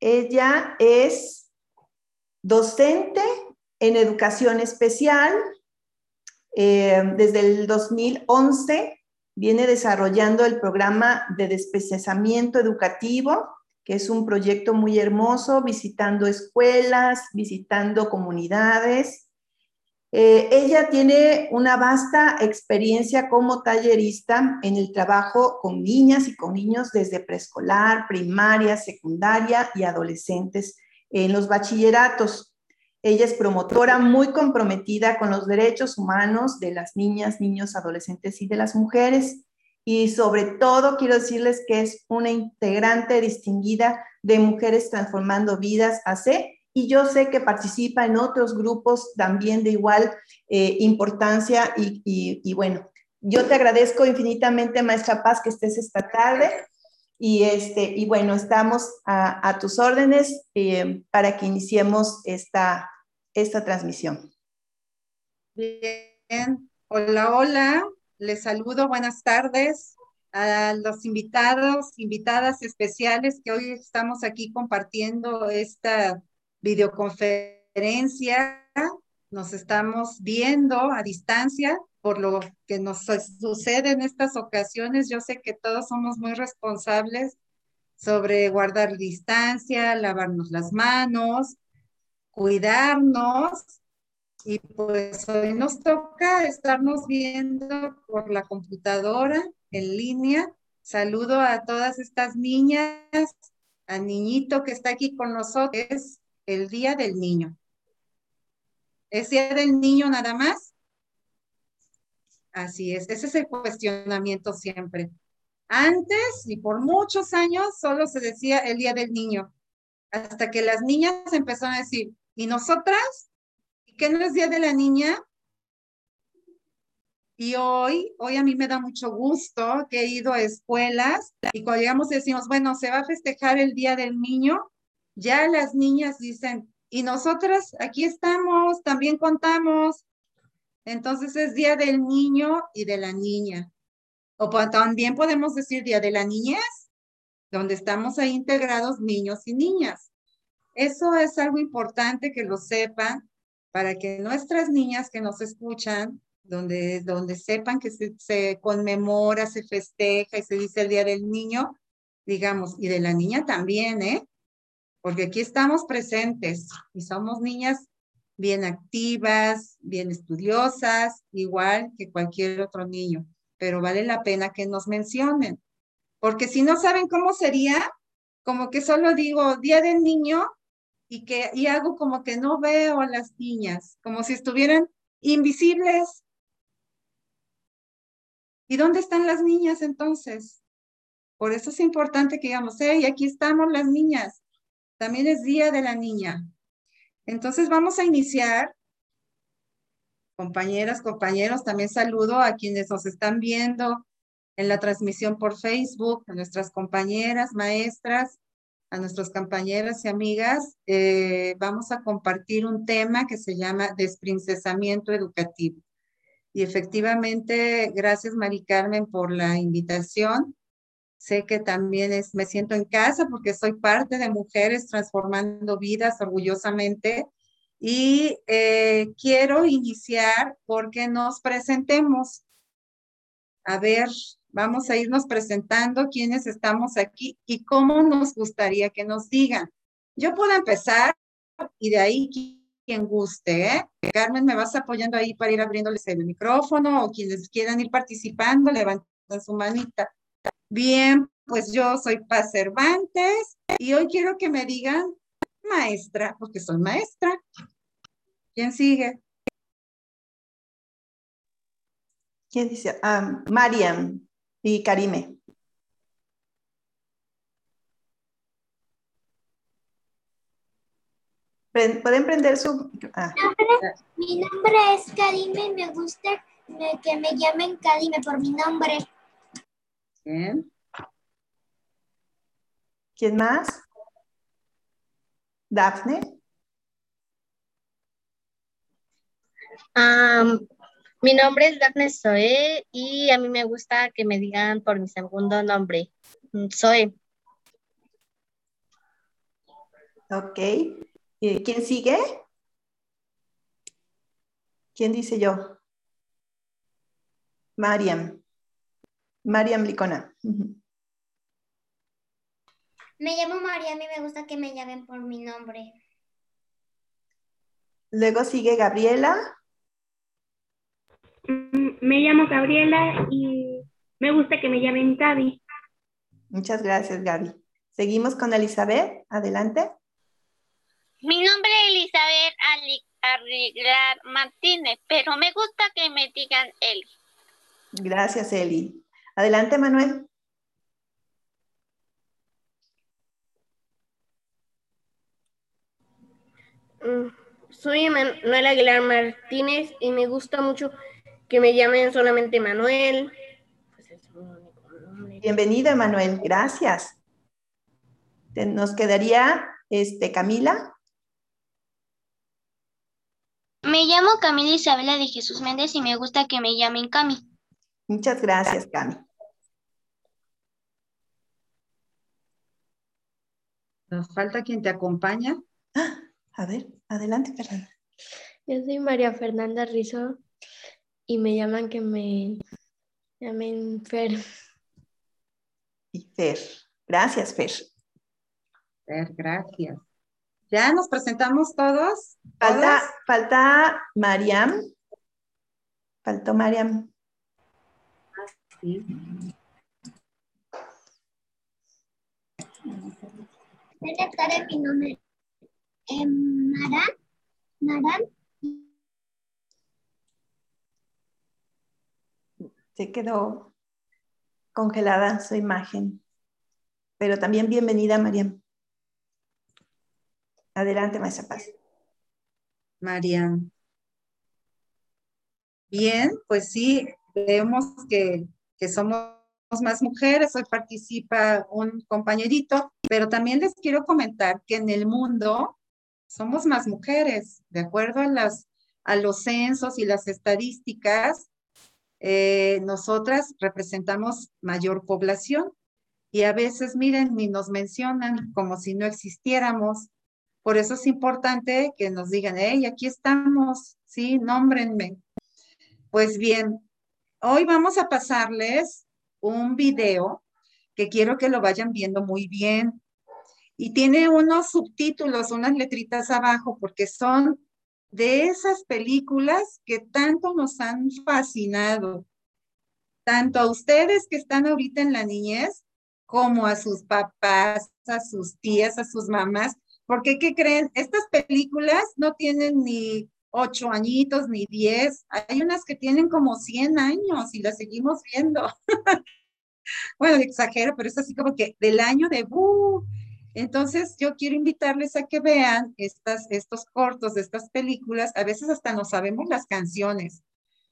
Ella es docente en educación especial. Eh, desde el 2011 viene desarrollando el programa de despecializamiento educativo, que es un proyecto muy hermoso, visitando escuelas, visitando comunidades eh, ella tiene una vasta experiencia como tallerista en el trabajo con niñas y con niños desde preescolar, primaria, secundaria y adolescentes en los bachilleratos. Ella es promotora muy comprometida con los derechos humanos de las niñas, niños, adolescentes y de las mujeres. Y sobre todo quiero decirles que es una integrante distinguida de Mujeres Transformando Vidas AC y yo sé que participa en otros grupos también de igual eh, importancia y, bueno, yo te agradezco infinitamente, maestra Paz, que estés esta tarde y, este, y bueno, estamos a, tus órdenes eh, para que iniciemos esta, esta transmisión. Bien, hola, hola, les saludo, buenas tardes a los invitados, invitadas especiales que hoy estamos aquí compartiendo esta videoconferencia, nos estamos viendo a distancia por lo que nos sucede en estas ocasiones. Yo sé que todos somos muy responsables sobre guardar distancia, lavarnos las manos, cuidarnos. Y pues hoy nos toca estarnos viendo por la computadora en línea. Saludo a todas estas niñas, al niñito que está aquí con nosotros, el Día del Niño. ¿Es Día del Niño nada más? Así es, ese es el cuestionamiento siempre. Antes y por muchos años solo se decía el Día del Niño, hasta que las niñas empezaron a decir, ¿y nosotras? ¿Y qué no es Día de la Niña? Y hoy, hoy a mí me da mucho gusto que he ido a escuelas y cuando llegamos decimos, bueno, se va a festejar el Día del Niño ya las niñas dicen, y nosotras aquí estamos, también contamos. Entonces es Día del Niño y de la Niña. O también podemos decir Día de la Niñez, donde estamos ahí integrados niños y niñas. Eso es algo importante que lo sepan para que nuestras niñas que nos escuchan, donde, donde sepan que se, se conmemora, se festeja y se dice el Día del Niño, digamos, y de la niña también, ¿eh? Porque aquí estamos presentes y somos niñas bien activas, bien estudiosas, igual que cualquier otro niño, pero vale la pena que nos mencionen, porque si no saben cómo sería, como que solo digo Día del Niño y que y hago como que no veo a las niñas, como si estuvieran invisibles. ¿Y dónde están las niñas entonces? Por eso es importante que digamos, hey, aquí estamos las niñas, también es Día de la Niña. Entonces vamos a iniciar. Compañeras, compañeros, también saludo a quienes nos están viendo en la transmisión por Facebook, a nuestras compañeras, maestras, a nuestras compañeras y amigas. Eh, vamos a compartir un tema que se llama desprincesamiento educativo. Y efectivamente, gracias Mari Carmen por la invitación. Sé que también es, me siento en casa porque soy parte de Mujeres Transformando Vidas orgullosamente. Y eh, quiero iniciar porque nos presentemos. A ver, vamos a irnos presentando quiénes estamos aquí y cómo nos gustaría que nos digan. Yo puedo empezar y de ahí quien guste, ¿eh? Carmen, me vas apoyando ahí para ir abriéndoles el micrófono o quienes quieran ir participando, levanten su manita. Bien, pues yo soy Paz Cervantes y hoy quiero que me digan maestra, porque soy maestra. ¿Quién sigue? ¿Quién dice? Ah, Mariam y Karime. Pueden prender su... Ah. Mi nombre es Karime y me gusta que me llamen Karime por mi nombre. ¿Quién más? Dafne. mi nombre es Dafne Zoe y a mí me gusta que me digan por mi segundo nombre, Zoe. Ok. ¿Quién sigue? ¿Quién dice yo? Mariam. Mariam Licona. Me llamo Mariam y me gusta que me llamen por mi nombre. Luego sigue Gabriela. Mm, Me llamo Gabriela y me gusta que me llamen Gaby. Muchas gracias, Gaby. Seguimos con Elizabeth. Adelante. Mi nombre es Elizabeth Ali- Arreglar Martínez, pero me gusta que me digan Eli. Gracias, Eli. Adelante, Manuel. Mm, Soy Manuel Aguilar Martínez y me gusta mucho que me llamen solamente Manuel. Pues es mi único nombre. Bienvenido, Emanuel. Gracias. Nos quedaría este, Camila. Me llamo Camila Isabela de Jesús Méndez y me gusta que me llamen Cami. Muchas gracias, Cami. Nos falta quien te acompaña. A ver, adelante, Fernanda. Yo soy María Fernanda Rizzo y me llaman que me llamen Fer. Y Fer. Gracias, Fer. Fer, gracias. ¿Ya nos presentamos todos? Falta, falta Mariam. Faltó Mariam. Sí. Buenas tardes, mi nombre es Maran. Maran. Se quedó congelada su imagen. Pero también bienvenida, Mariam. Adelante, Maestra Paz. Marian. Bien, pues sí, vemos que, que somos más mujeres, hoy participa un compañerito, pero también les quiero comentar que en el mundo somos más mujeres, de acuerdo a, las, a los censos y las estadísticas, eh, nosotras representamos mayor población y a veces, miren, ni nos mencionan como si no existiéramos. Por eso es importante que nos digan, hey, aquí estamos, sí, nómbrenme. Pues bien, hoy vamos a pasarles un video que quiero que lo vayan viendo muy bien. Y tiene unos subtítulos, unas letritas abajo, porque son de esas películas que tanto nos han fascinado, tanto a ustedes que están ahorita en la niñez, como a sus papás, a sus tías, a sus mamás, porque ¿qué creen? Estas películas no tienen ni ocho añitos ni diez, hay unas que tienen como cien años y las seguimos viendo. bueno, exagero, pero es así como que del año de ¡uh! Entonces, yo quiero invitarles a que vean estas, estos cortos estas películas. A veces hasta no sabemos las canciones,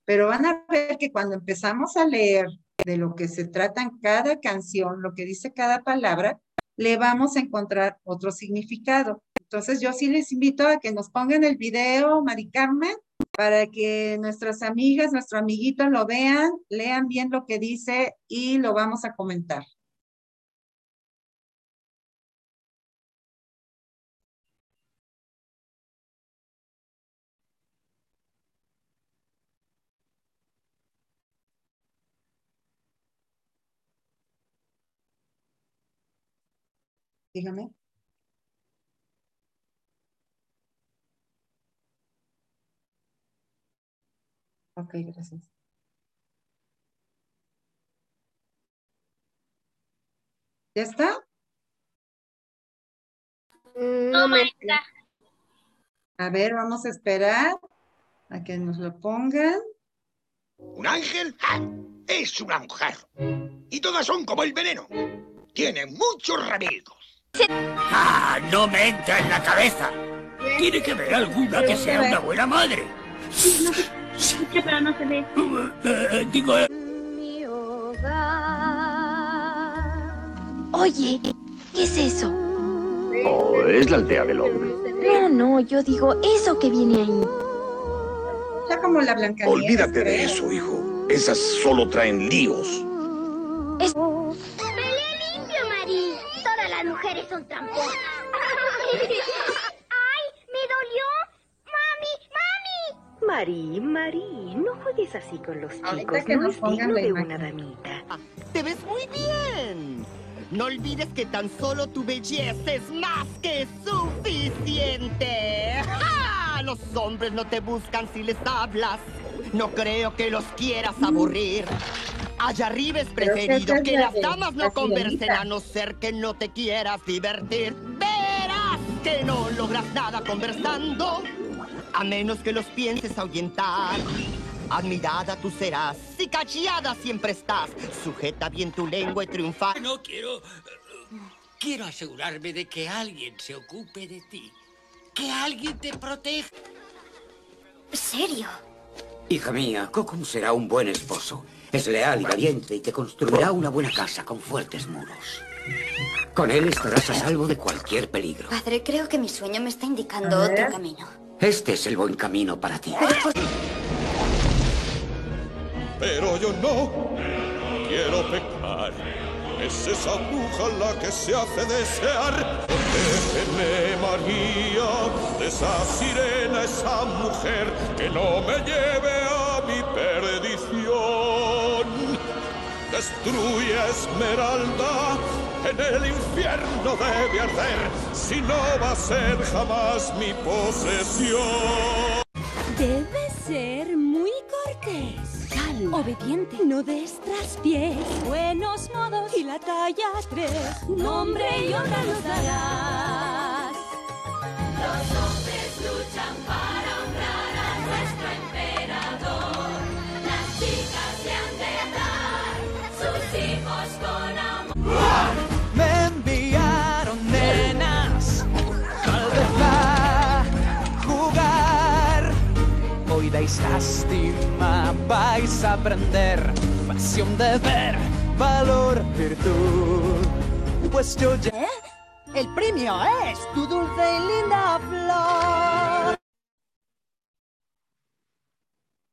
pero van a ver que cuando empezamos a leer de lo que se trata en cada canción, lo que dice cada palabra, le vamos a encontrar otro significado. Entonces, yo sí les invito a que nos pongan el video, Mari Carmen, para que nuestras amigas, nuestro amiguito lo vean, lean bien lo que dice y lo vamos a comentar. Dígame. Ok, gracias. ¿Ya está? Mm, No, maestra. A ver, vamos a esperar a que nos lo pongan. ¿Un ángel? ¡Ah! Es una mujer. Y todas son como el veneno. Tienen muchos remilgos. ¡Ah! No me entra en la cabeza. Tiene que haber alguna que sea una buena madre. Escucha, pero no se ve. Digo, Oye, ¿qué es eso? Oh, es la aldea del hombre. No, no, yo digo eso que viene ahí. Ya como la Blancanieves. Olvídate de eso, hijo. Esas solo traen líos. ¡Pelea limpio, Mari! Todas las mujeres son tramposas. Marí, Marí, no juegues así con los chicos. Ahorita que no nos es digno de imagen. una damita. Te ves muy bien. No olvides que tan solo tu belleza es más que suficiente. ¡Ja! Los hombres no te buscan si les hablas. No creo que los quieras aburrir. Allá arriba es preferido que la las damas la no conversen a no ser que no te quieras divertir. Verás que no logras nada conversando. A menos que los pienses ahuyentar. Admirada tú serás, si cachillada siempre estás. Sujeta bien tu lengua y triunfa. No quiero. Quiero asegurarme de que alguien se ocupe de ti. Que alguien te proteja. ¿Serio? Hija mía, Kokum será un buen esposo. Es leal y valiente y te construirá una buena casa con fuertes muros. Con él estarás a salvo de cualquier peligro. Padre, creo que mi sueño me está indicando otro camino. Este es el buen camino para ti. Pero yo no quiero pecar. Es esa bruja la que se hace desear. Protégeme, María, de esa sirena, esa mujer que no me lleve a mi perdición. Destruye Esmeralda, en el infierno debe arder, si no va a ser jamás mi posesión. Debe ser muy cortés. Obediente, no des traspiés. Buenos modos y la talla tres. Nombre y honra nos darás. Los hombres luchan para Lástima, vais a aprender pasión, deber, valor, virtud. Pues yo ya. El premio es tu dulce y linda flor.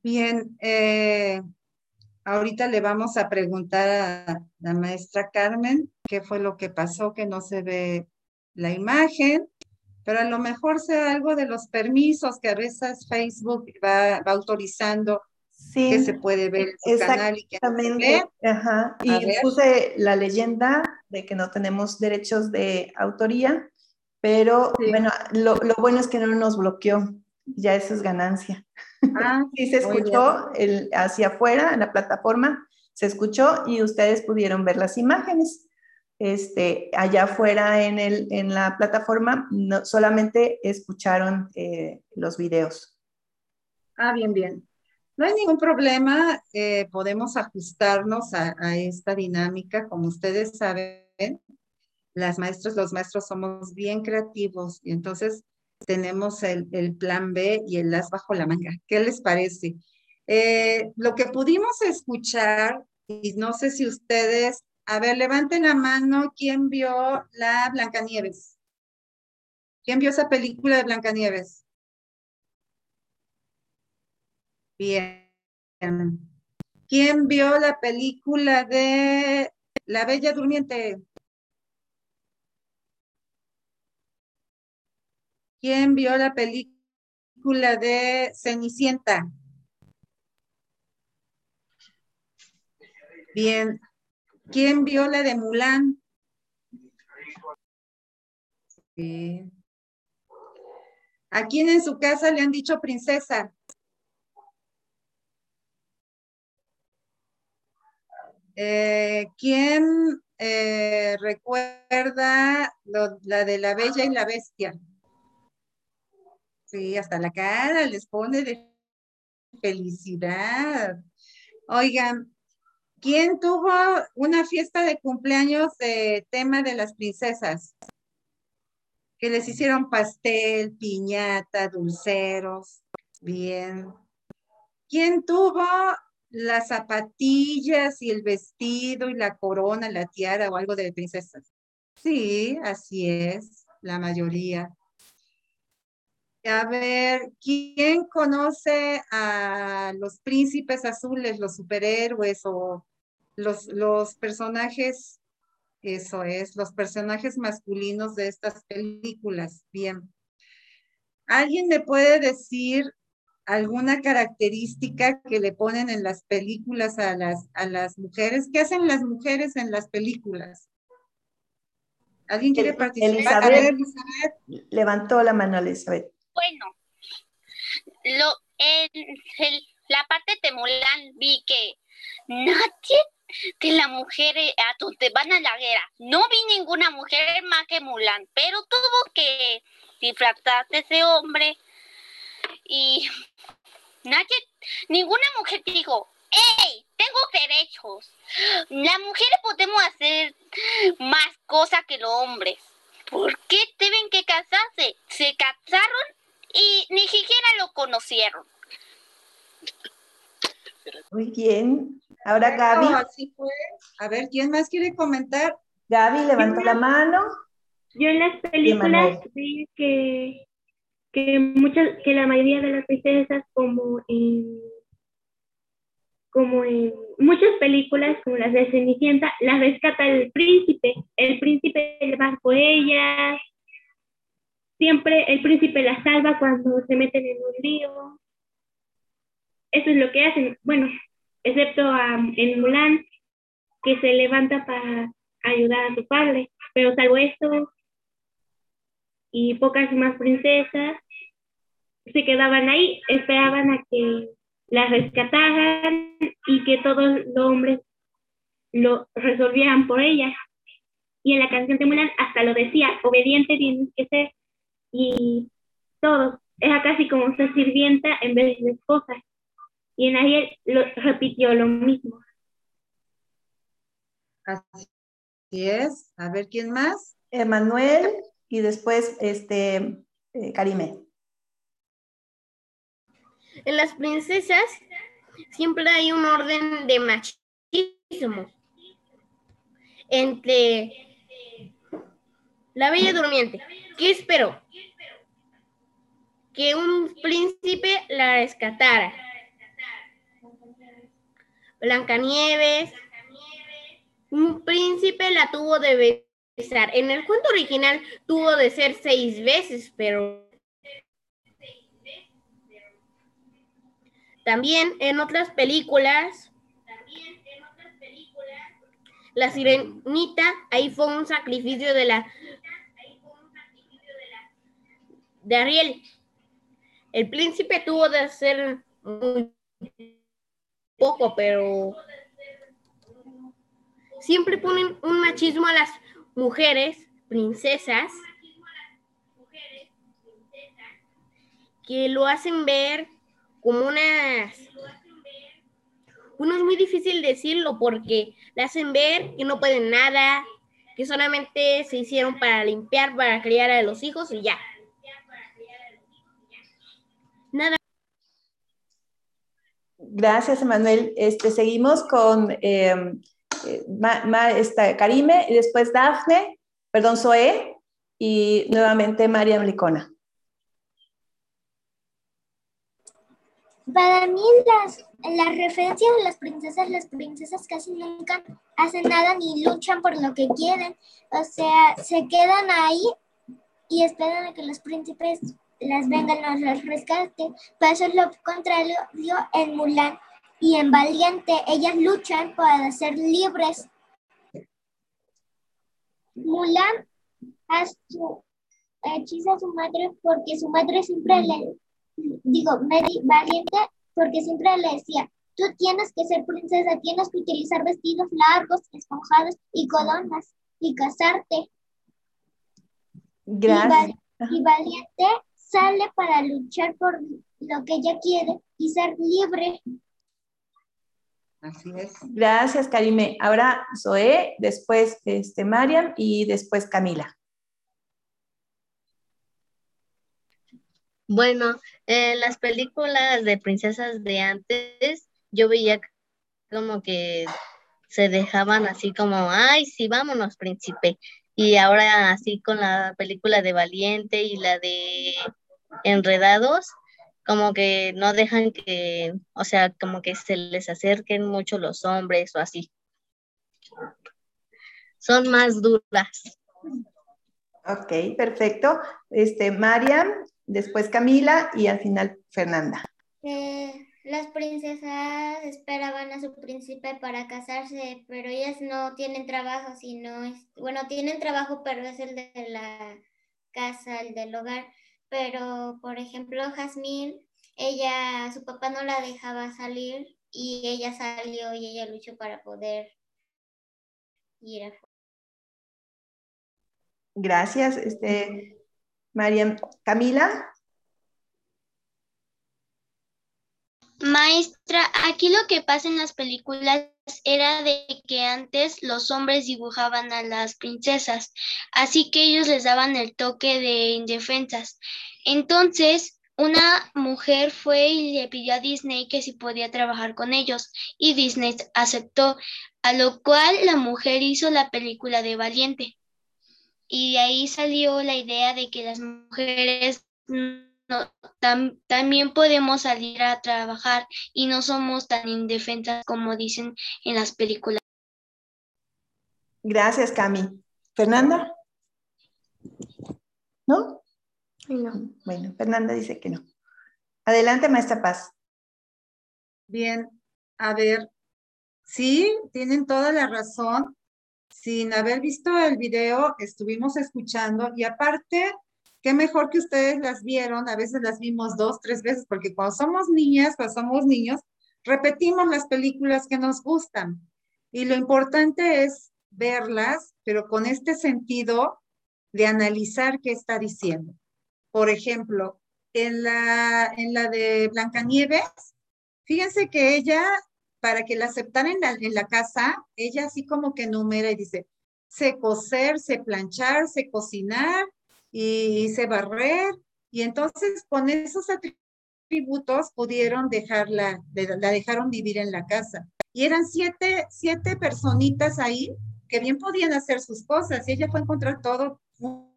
Bien, eh, ahorita le vamos a preguntar a la maestra Carmen qué fue lo que pasó, que no se ve la imagen, pero a lo mejor sea algo de los permisos que a veces Facebook va, va autorizando Sí, que se puede ver en su canal y que no se Exactamente. ve. Ajá. A Y ver. puse la leyenda de que no tenemos derechos de autoría, pero bueno, lo, lo bueno es que no nos bloqueó. Ya eso es ganancia. Ah, sí se escuchó el, hacia afuera en la plataforma, se escuchó y ustedes pudieron ver las imágenes. Este, allá afuera en, el, en la plataforma no, solamente escucharon eh, los videos. Ah, bien, bien. No hay ningún problema, eh, podemos ajustarnos a, esta dinámica. Como ustedes saben, las maestras, los maestros somos bien creativos y entonces tenemos el, el plan B y el as bajo la manga. ¿Qué les parece? Eh, lo que pudimos escuchar, y no sé si ustedes, a ver, levanten la mano, ¿quién vio la Blancanieves? ¿Quién vio esa película de Blancanieves? Bien. ¿Quién vio la película de La Bella Durmiente? ¿Quién vio la película de Cenicienta? Bien. ¿Quién vio la de Mulan? Sí. ¿A quién en su casa le han dicho princesa? Eh, ¿quién eh, recuerda la de la Bella y la Bestia? Sí, hasta la cara les pone de felicidad. Oigan, ¿quién tuvo una fiesta de cumpleaños de tema de las princesas? Que les hicieron pastel, piñata, dulceros. Bien. ¿Quién tuvo las zapatillas y el vestido y la corona, la tiara o algo de princesas? Sí, así es, la mayoría. A ver, ¿quién conoce a los príncipes azules, los superhéroes o los, los personajes? Eso es, los personajes masculinos de estas películas. Bien. ¿Alguien me puede decir alguna característica que le ponen en las películas a las, a las mujeres. ¿Qué hacen las mujeres en las películas? ¿Alguien quiere participar? Elizabeth, levantó la mano Elizabeth. Bueno, lo, en, la parte de Mulan vi que nadie de las mujeres a te van a la guerra. No vi ninguna mujer más que Mulan, pero tuvo que disfrazarse ese hombre y nadie, ninguna mujer dijo, ¡Ey! Tengo derechos. Las mujeres podemos hacer más cosas que los hombres. ¿Por qué deben que casarse? Se casaron y ni siquiera lo conocieron. Muy bien. Ahora Gaby. así fue. A ver, ¿quién más quiere comentar? Gaby levantó la mano. Yo en las películas vi que, que muchas, que la mayoría de las princesas como en como en muchas películas como las de Cenicienta, las rescata el príncipe, el príncipe va por ellas, siempre el príncipe las salva cuando se meten en un lío. Eso es lo que hacen, bueno, excepto en Mulan, que se levanta para ayudar a su padre, pero salvo esto y pocas más princesas se quedaban ahí, esperaban a que las rescataran y que todos los hombres lo resolvieran por ellas. Y en la canción de Mulan hasta lo decía, obediente tienes que ser. Y todo, es casi como ser sirvienta en vez de esposa. Y en Ariel lo, repitió lo mismo. Así es. A ver, ¿quién más? Emanuel y después este, eh, Karime. En las princesas siempre hay un orden de machismo entre la bella durmiente. ¿Qué esperó? Que un príncipe la rescatara. Blancanieves, un príncipe la tuvo de besar. En el cuento original tuvo de ser seis veces, pero También en otras películas, la sirenita, ahí fue un sacrificio de la de Ariel. El príncipe tuvo de hacer muy poco, pero siempre ponen un machismo a las mujeres, princesas, que lo hacen ver como unas... Uno es muy difícil decirlo porque le hacen ver que no pueden nada, que solamente se hicieron para limpiar, para criar a los hijos y ya. Nada. Gracias, Emanuel. Este, seguimos con em, eh, Karime y después Dafne, perdón, Zoe y nuevamente María Licona. Para mí las, las referencias de las princesas, las princesas casi nunca hacen nada ni luchan por lo que quieren. O sea, se quedan ahí y esperan a que los príncipes las vengan a los rescaten. Pero eso es lo contrario en Mulan y en Valiente. Ellas luchan para ser libres. Mulan hechiza a su madre porque su madre siempre le digo, valiente porque siempre le decía, tú tienes que ser princesa, tienes que utilizar vestidos largos, esponjados y coronas y casarte. Gracias. Y, valiente sale para luchar por lo que ella quiere y ser libre. Así es. Gracias, Karime. Ahora Zoe, después este, Mariam y después Camila. Bueno, en las películas de princesas de antes, yo veía como que se dejaban así como, ay, sí, vámonos, príncipe. Y ahora así con la película de Valiente y la de Enredados, como que no dejan que, o sea, como que se les acerquen mucho los hombres o así. Son más duras. Ok, perfecto. Este, Mariam, después Camila y al final Fernanda. las princesas esperaban a su príncipe para casarse, pero ellas no tienen trabajo, sino es, bueno, tienen trabajo, pero es el de la casa, el del hogar. Pero, por ejemplo, Jazmín, ella, su papá no la dejaba salir y ella salió y ella luchó para poder ir a Gracias, este, María Camila. Maestra, aquí lo que pasa en las películas era de que antes los hombres dibujaban a las princesas, así que ellos les daban el toque de indefensas. Entonces, una mujer fue y le pidió a Disney que si podía trabajar con ellos y Disney aceptó, a lo cual la mujer hizo la película de Valiente. Y de ahí salió la idea de que las mujeres también podemos salir a trabajar y no somos tan indefensas como dicen en las películas. Gracias, Cami. Fernanda. ¿No? No. Bueno, Fernanda dice que no. Adelante, maestra Paz. Bien, a ver, sí, tienen toda la razón. Sin haber visto el video, estuvimos escuchando y aparte qué mejor que ustedes las vieron, a veces las vimos dos, tres veces, porque cuando somos niñas, cuando somos niños, repetimos las películas que nos gustan. Y lo importante es verlas, pero con este sentido de analizar qué está diciendo. Por ejemplo, en la, en la de Blancanieves, fíjense que ella, para que la aceptaran en la, en la casa, ella así como que numera y dice, sé coser, sé planchar, sé cocinar, y hice barrer, y entonces con esos atributos pudieron dejarla, la dejaron vivir en la casa. Y eran siete, siete personitas ahí que bien podían hacer sus cosas, y ella fue a encontrar todo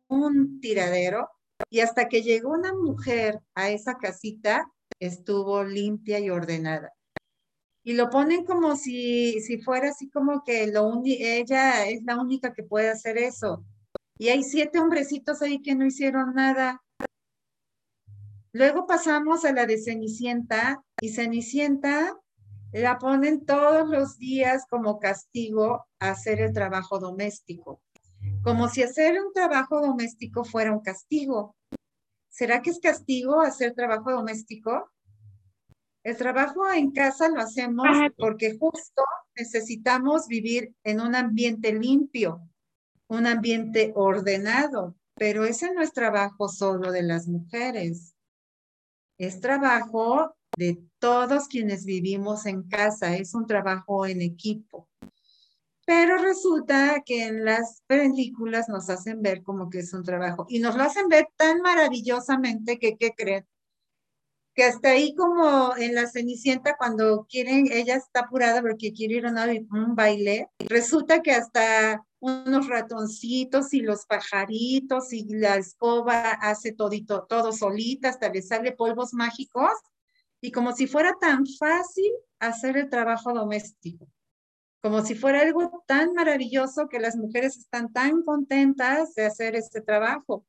un tiradero, y hasta que llegó una mujer a esa casita, estuvo limpia y ordenada. Y lo ponen como si, si fuera así como que lo ella es la única que puede hacer eso. Y hay siete hombrecitos ahí que no hicieron nada. Luego pasamos a la de Cenicienta y Cenicienta la ponen todos los días como castigo a hacer el trabajo doméstico. Como si hacer un trabajo doméstico fuera un castigo. ¿Será que es castigo hacer trabajo doméstico? El trabajo en casa lo hacemos porque justo necesitamos vivir en un ambiente limpio, un ambiente ordenado, pero ese no es trabajo solo de las mujeres, es trabajo de todos quienes vivimos en casa, es un trabajo en equipo. Pero resulta que en las películas nos hacen ver como que es un trabajo y nos lo hacen ver tan maravillosamente que, ¿qué creen? Que hasta ahí como en la Cenicienta cuando quieren, ella está apurada porque quiere ir a un baile, resulta que hasta unos ratoncitos y los pajaritos y la escoba hace todito, todo solita, hasta le sale polvos mágicos y como si fuera tan fácil hacer el trabajo doméstico, como si fuera algo tan maravilloso que las mujeres están tan contentas de hacer este trabajo,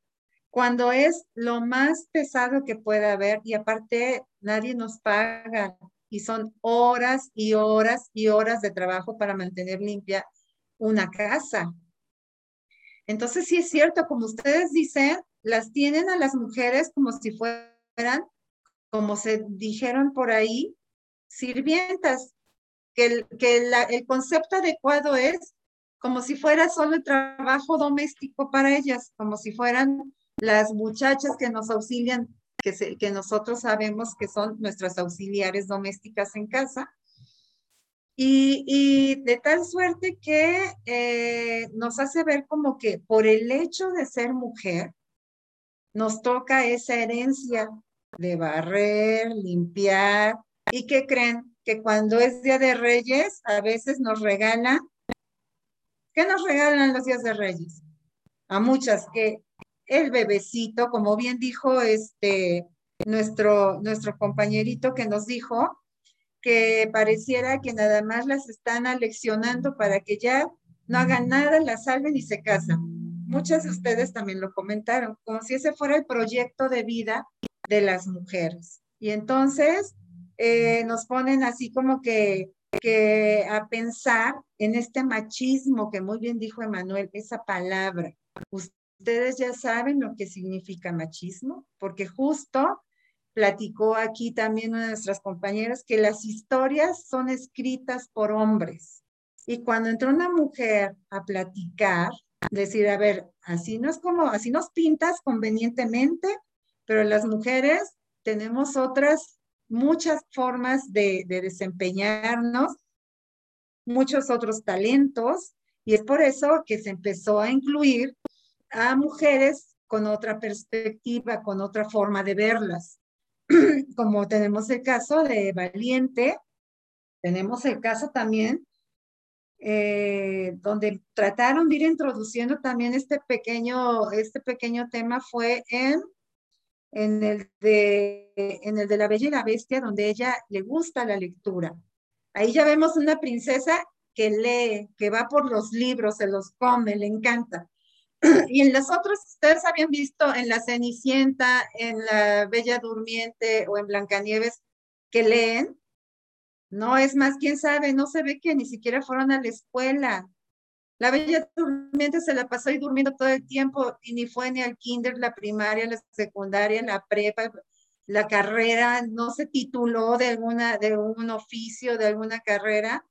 cuando es lo más pesado que puede haber y aparte nadie nos paga y son horas y horas y horas de trabajo para mantener limpia una casa. Entonces, sí es cierto, como ustedes dicen, las tienen a las mujeres como si fueran, como se dijeron por ahí, sirvientas, que el, que el concepto adecuado es como si fuera solo el trabajo doméstico para ellas, como si fueran las muchachas que nos auxilian, que, que nosotros sabemos que son nuestras auxiliares domésticas en casa, y, de tal suerte que eh, nos hace ver como que por el hecho de ser mujer, nos toca esa herencia de barrer, limpiar. ¿Y que creen? Que cuando es Día de Reyes, a veces nos regalan. ¿Qué nos regalan los días de Reyes? A muchas, que el bebecito, como bien dijo este, nuestro, nuestro compañerito que nos dijo, que pareciera que nada más las están aleccionando para que ya no hagan nada, las salven y se casan. Muchas de ustedes también lo comentaron, como si ese fuera el proyecto de vida de las mujeres. Y entonces eh, nos ponen así como que, que a pensar en este machismo que muy bien dijo Emanuel, esa palabra. Ustedes ya saben lo que significa machismo, porque justo platicó aquí también una de nuestras compañeras que las historias son escritas por hombres. Y cuando entró una mujer a platicar, decir, a ver, así no es como, así nos pintas convenientemente, pero las mujeres tenemos otras, muchas formas de, de desempeñarnos, muchos otros talentos, y es por eso que se empezó a incluir a mujeres con otra perspectiva, con otra forma de verlas. Como tenemos el caso de Valiente, tenemos el caso también eh, donde trataron de ir introduciendo también este pequeño, este pequeño tema fue en, en, el de, en el de La Bella y la Bestia, donde ella le gusta la lectura. Ahí ya vemos una princesa que lee, que va por los libros, se los come, le encanta. Y en las otras, ustedes habían visto en La Cenicienta, en La Bella Durmiente o en Blancanieves, que leen, no, es más, quién sabe, no se ve que ni siquiera fueron a la escuela. La bella durmiente se la pasó ahí durmiendo todo el tiempo y ni fue ni al kinder, la primaria, la secundaria, la prepa, la carrera, no se tituló de alguna, de un oficio, de alguna carrera.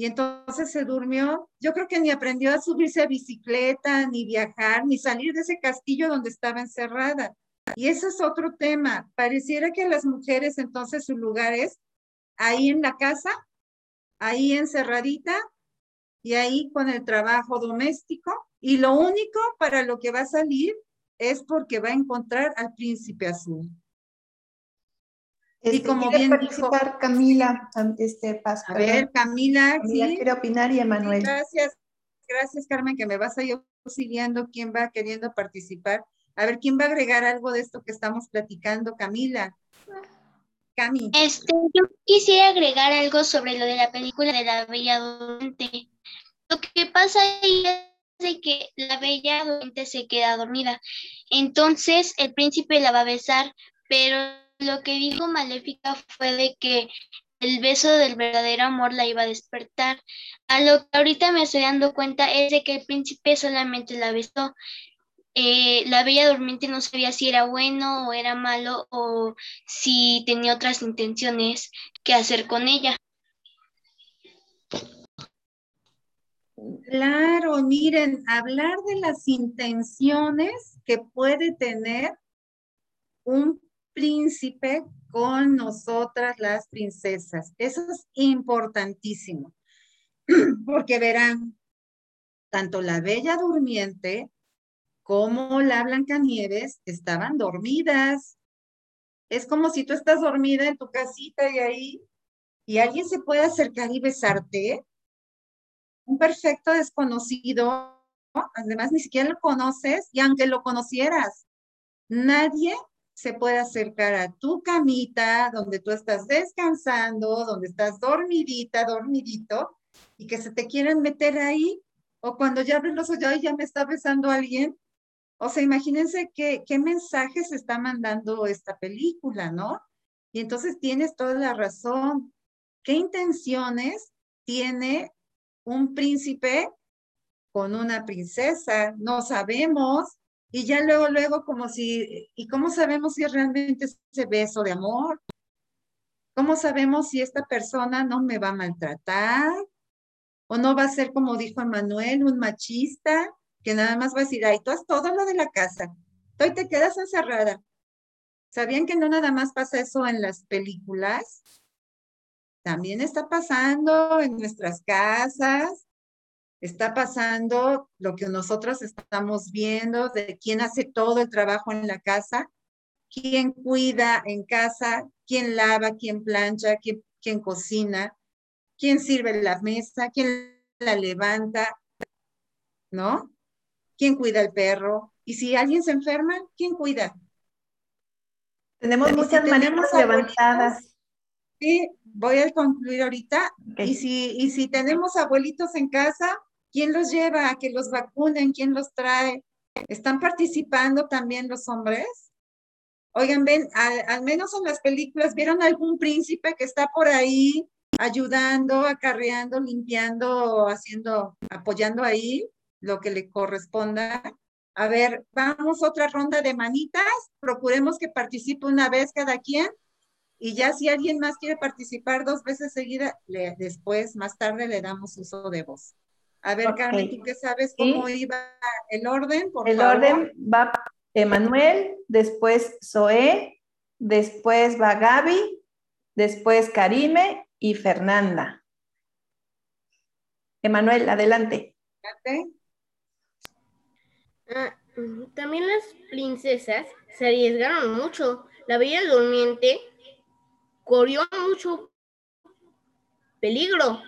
Y entonces se durmió. Yo creo que ni aprendió a subirse a bicicleta, ni viajar, ni salir de ese castillo donde estaba encerrada. Y ese es otro tema. Pareciera que las mujeres entonces su lugar es ahí en la casa, ahí encerradita y ahí con el trabajo doméstico. Y lo único para lo que va a salir es porque va a encontrar al príncipe azul. Y este, como bien participar dijo, Camila, este paso. A ver, Camila, Camila ¿sí? quiere opinar y Emanuel. gracias, gracias Carmen, que me vas a ir siguiendo quién va queriendo participar. A ver, ¿quién va a agregar algo de esto que estamos platicando, Camila? Este, yo quisiera agregar algo sobre lo de la película de la Bella Durmiente. Lo que pasa ahí es que la Bella Durmiente se queda dormida. Entonces el príncipe la va a besar, pero lo que dijo Maléfica fue de que el beso del verdadero amor la iba a despertar. A lo que ahorita me estoy dando cuenta es de que el príncipe solamente la besó, eh, la Bella Durmiente no sabía si era bueno o era malo o si tenía otras intenciones que hacer con ella. Claro, miren, hablar de las intenciones que puede tener un príncipe con nosotras las princesas. Eso es importantísimo, porque verán, tanto la Bella Durmiente como la Blancanieves estaban dormidas. Es como si tú estás dormida en tu casita y ahí, y alguien se puede acercar y besarte. Un perfecto desconocido, además ni siquiera lo conoces, y aunque lo conocieras, nadie se puede acercar a tu camita donde tú estás descansando, donde estás dormidita, dormidito, y que se te quieran meter ahí, o cuando ya abres los ojos ya me está besando alguien, o sea, imagínense qué, qué mensajes está mandando esta película, ¿no? Y entonces tienes toda la razón. ¿Qué intenciones tiene un príncipe con una princesa? No sabemos. Y ya luego, luego, como si, ¿y cómo sabemos si es realmente ese beso de amor? ¿Cómo sabemos si esta persona no me va a maltratar? ¿O no va a ser, como dijo Emanuel, un machista? que nada más va a decir, ay, tú has todo lo de la casa, tú te quedas encerrada. ¿Sabían que no nada más pasa eso en las películas? También está pasando en nuestras casas, está pasando lo que nosotros estamos viendo de quién hace todo el trabajo en la casa, quién cuida en casa, quién lava, quién plancha, quién, quién cocina, quién sirve la mesa, quién la levanta, ¿no? ¿Quién cuida al perro? Y si alguien se enferma, ¿quién cuida? Tenemos muchas manos levantadas. Sí, voy a concluir ahorita. Y, si, y si tenemos abuelitos en casa, ¿quién los lleva a que los vacunen? ¿Quién los trae? ¿Están participando también los hombres? Oigan, ven, al, menos en las películas, ¿vieron algún príncipe que está por ahí ayudando, acarreando, limpiando, haciendo, apoyando ahí lo que le corresponda? A ver, vamos otra ronda de manitas. Procuremos que participe una vez cada quien. Y ya si alguien más quiere participar dos veces seguida, después, más tarde, le damos uso de voz. A ver, Ok. Carmen, ¿tú qué sabes Sí. cómo iba el orden? Por El favor. orden va Emanuel, después Zoé, después va Gaby, después Karime y Fernanda. Emanuel, adelante. Ah, mm, también las princesas se arriesgaron mucho. La Bella Durmiente corrió mucho peligro.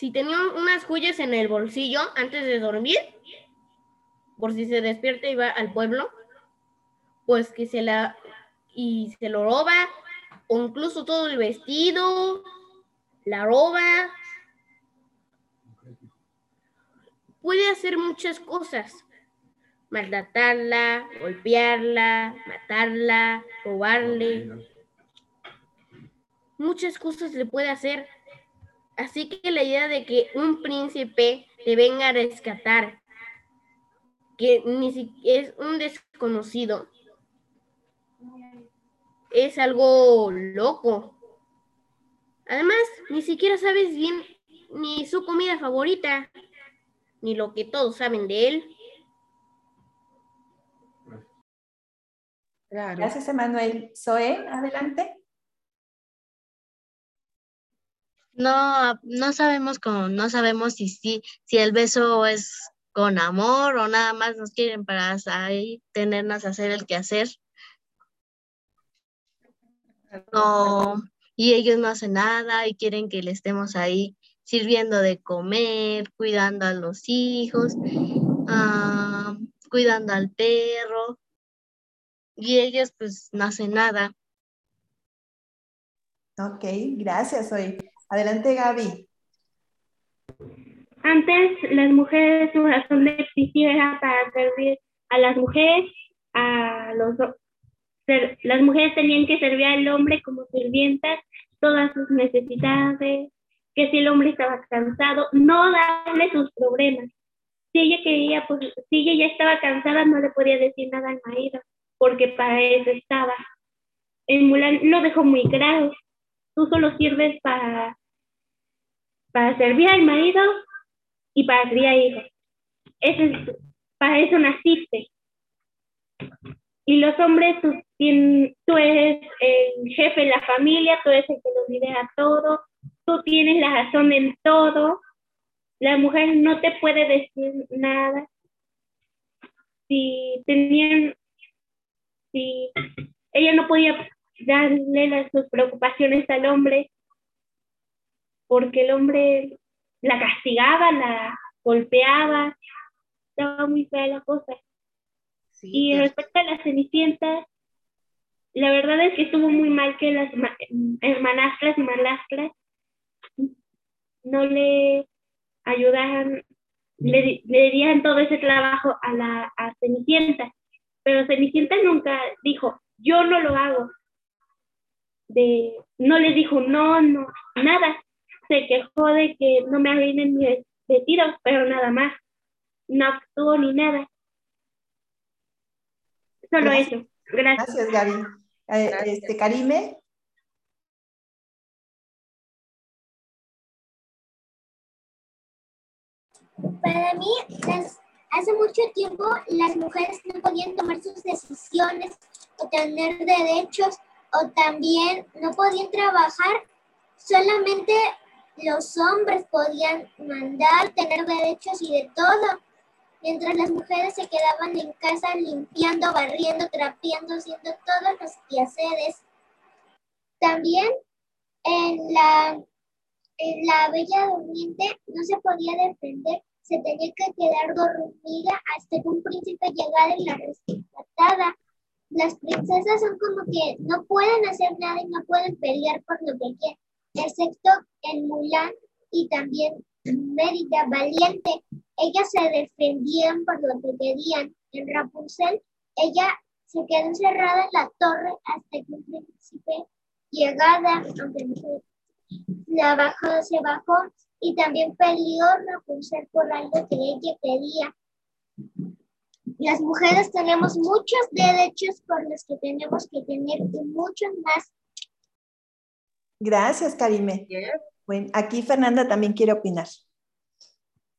Si tenía unas joyas en el bolsillo antes de dormir, por si se despierta y va al pueblo, pues que se la y se lo roba, o incluso todo el vestido, la roba. Puede hacer muchas cosas maltratarla, golpearla, matarla, robarle. Muchas cosas le puede hacer. Así que la idea de que un príncipe te venga a rescatar, que ni siquiera es un desconocido, es algo loco. Además, ni siquiera sabes bien ni su comida favorita, ni lo que todos saben de él. Gracias, Emanuel. Zoé, adelante. No, no sabemos cómo, no sabemos si, si, el beso es con amor o nada más nos quieren para ahí tenernos a hacer el quehacer. No, y ellos no hacen nada y quieren que le estemos ahí sirviendo de comer, cuidando a los hijos, ah, cuidando al perro. Y ellos pues no hacen nada. Ok, gracias, Zoé. Adelante, Gaby. Antes las mujeres su razón de existir era para servir a las mujeres, a los las mujeres tenían que servir al hombre como sirvientas, todas sus necesidades, que si el hombre estaba cansado, no darle sus problemas. Si ella quería, pues, si ella ya estaba cansada, no le podía decir nada al marido, porque para eso estaba. En Mulan lo dejó muy claro. Tú solo sirves para, para servir al marido y para criar hijos. Eso es- para eso naciste. Y los hombres, tú, tú eres el jefe de la familia, tú eres el que lo lidera todo, tú tienes la razón en todo. La mujer no te puede decir nada. Si tenían, si ella no podía darle sus preocupaciones al hombre, porque el hombre la castigaba, la golpeaba, estaba muy fea la cosa. y respecto a la Cenicienta, la verdad es que estuvo muy mal que las ma- hermanastras y madrastras no le ayudaran, le, le dieran todo ese trabajo a la a Cenicienta, pero Cenicienta nunca dijo, yo no lo hago. De, no le dijo, no, no, nada. Se quejó de que no me arruinen mis vestidos, pero nada más. No actuó ni nada. Solo Gracias. eso. Gracias. Gracias, Gaby. Eh, Este, Karime. Para mí, las- hace mucho tiempo las mujeres no podían tomar sus decisiones o tener derechos o también no podían trabajar. Solamente los hombres podían mandar, tener derechos y de todo. Mientras las mujeres se quedaban en casa limpiando, barriendo, trapeando, haciendo todos los quehaceres. También en la en la Bella Durmiente no se podía defender, se tenía que quedar dormida hasta que un príncipe llegara y la rescatara. Las princesas son como que no pueden hacer nada y no pueden pelear por lo que quieren, excepto en Mulan y también Mérida Valiente. Ellas se defendían por lo que querían. En Rapunzel, ella se quedó encerrada en la torre hasta que el príncipe llegada, aunque la bajó, se bajó y también peleó Rapunzel por algo que ella pedía. Las mujeres tenemos muchos derechos por los que tenemos que tener y muchos más. Gracias, Karime. Bueno, aquí Fernanda también quiere opinar.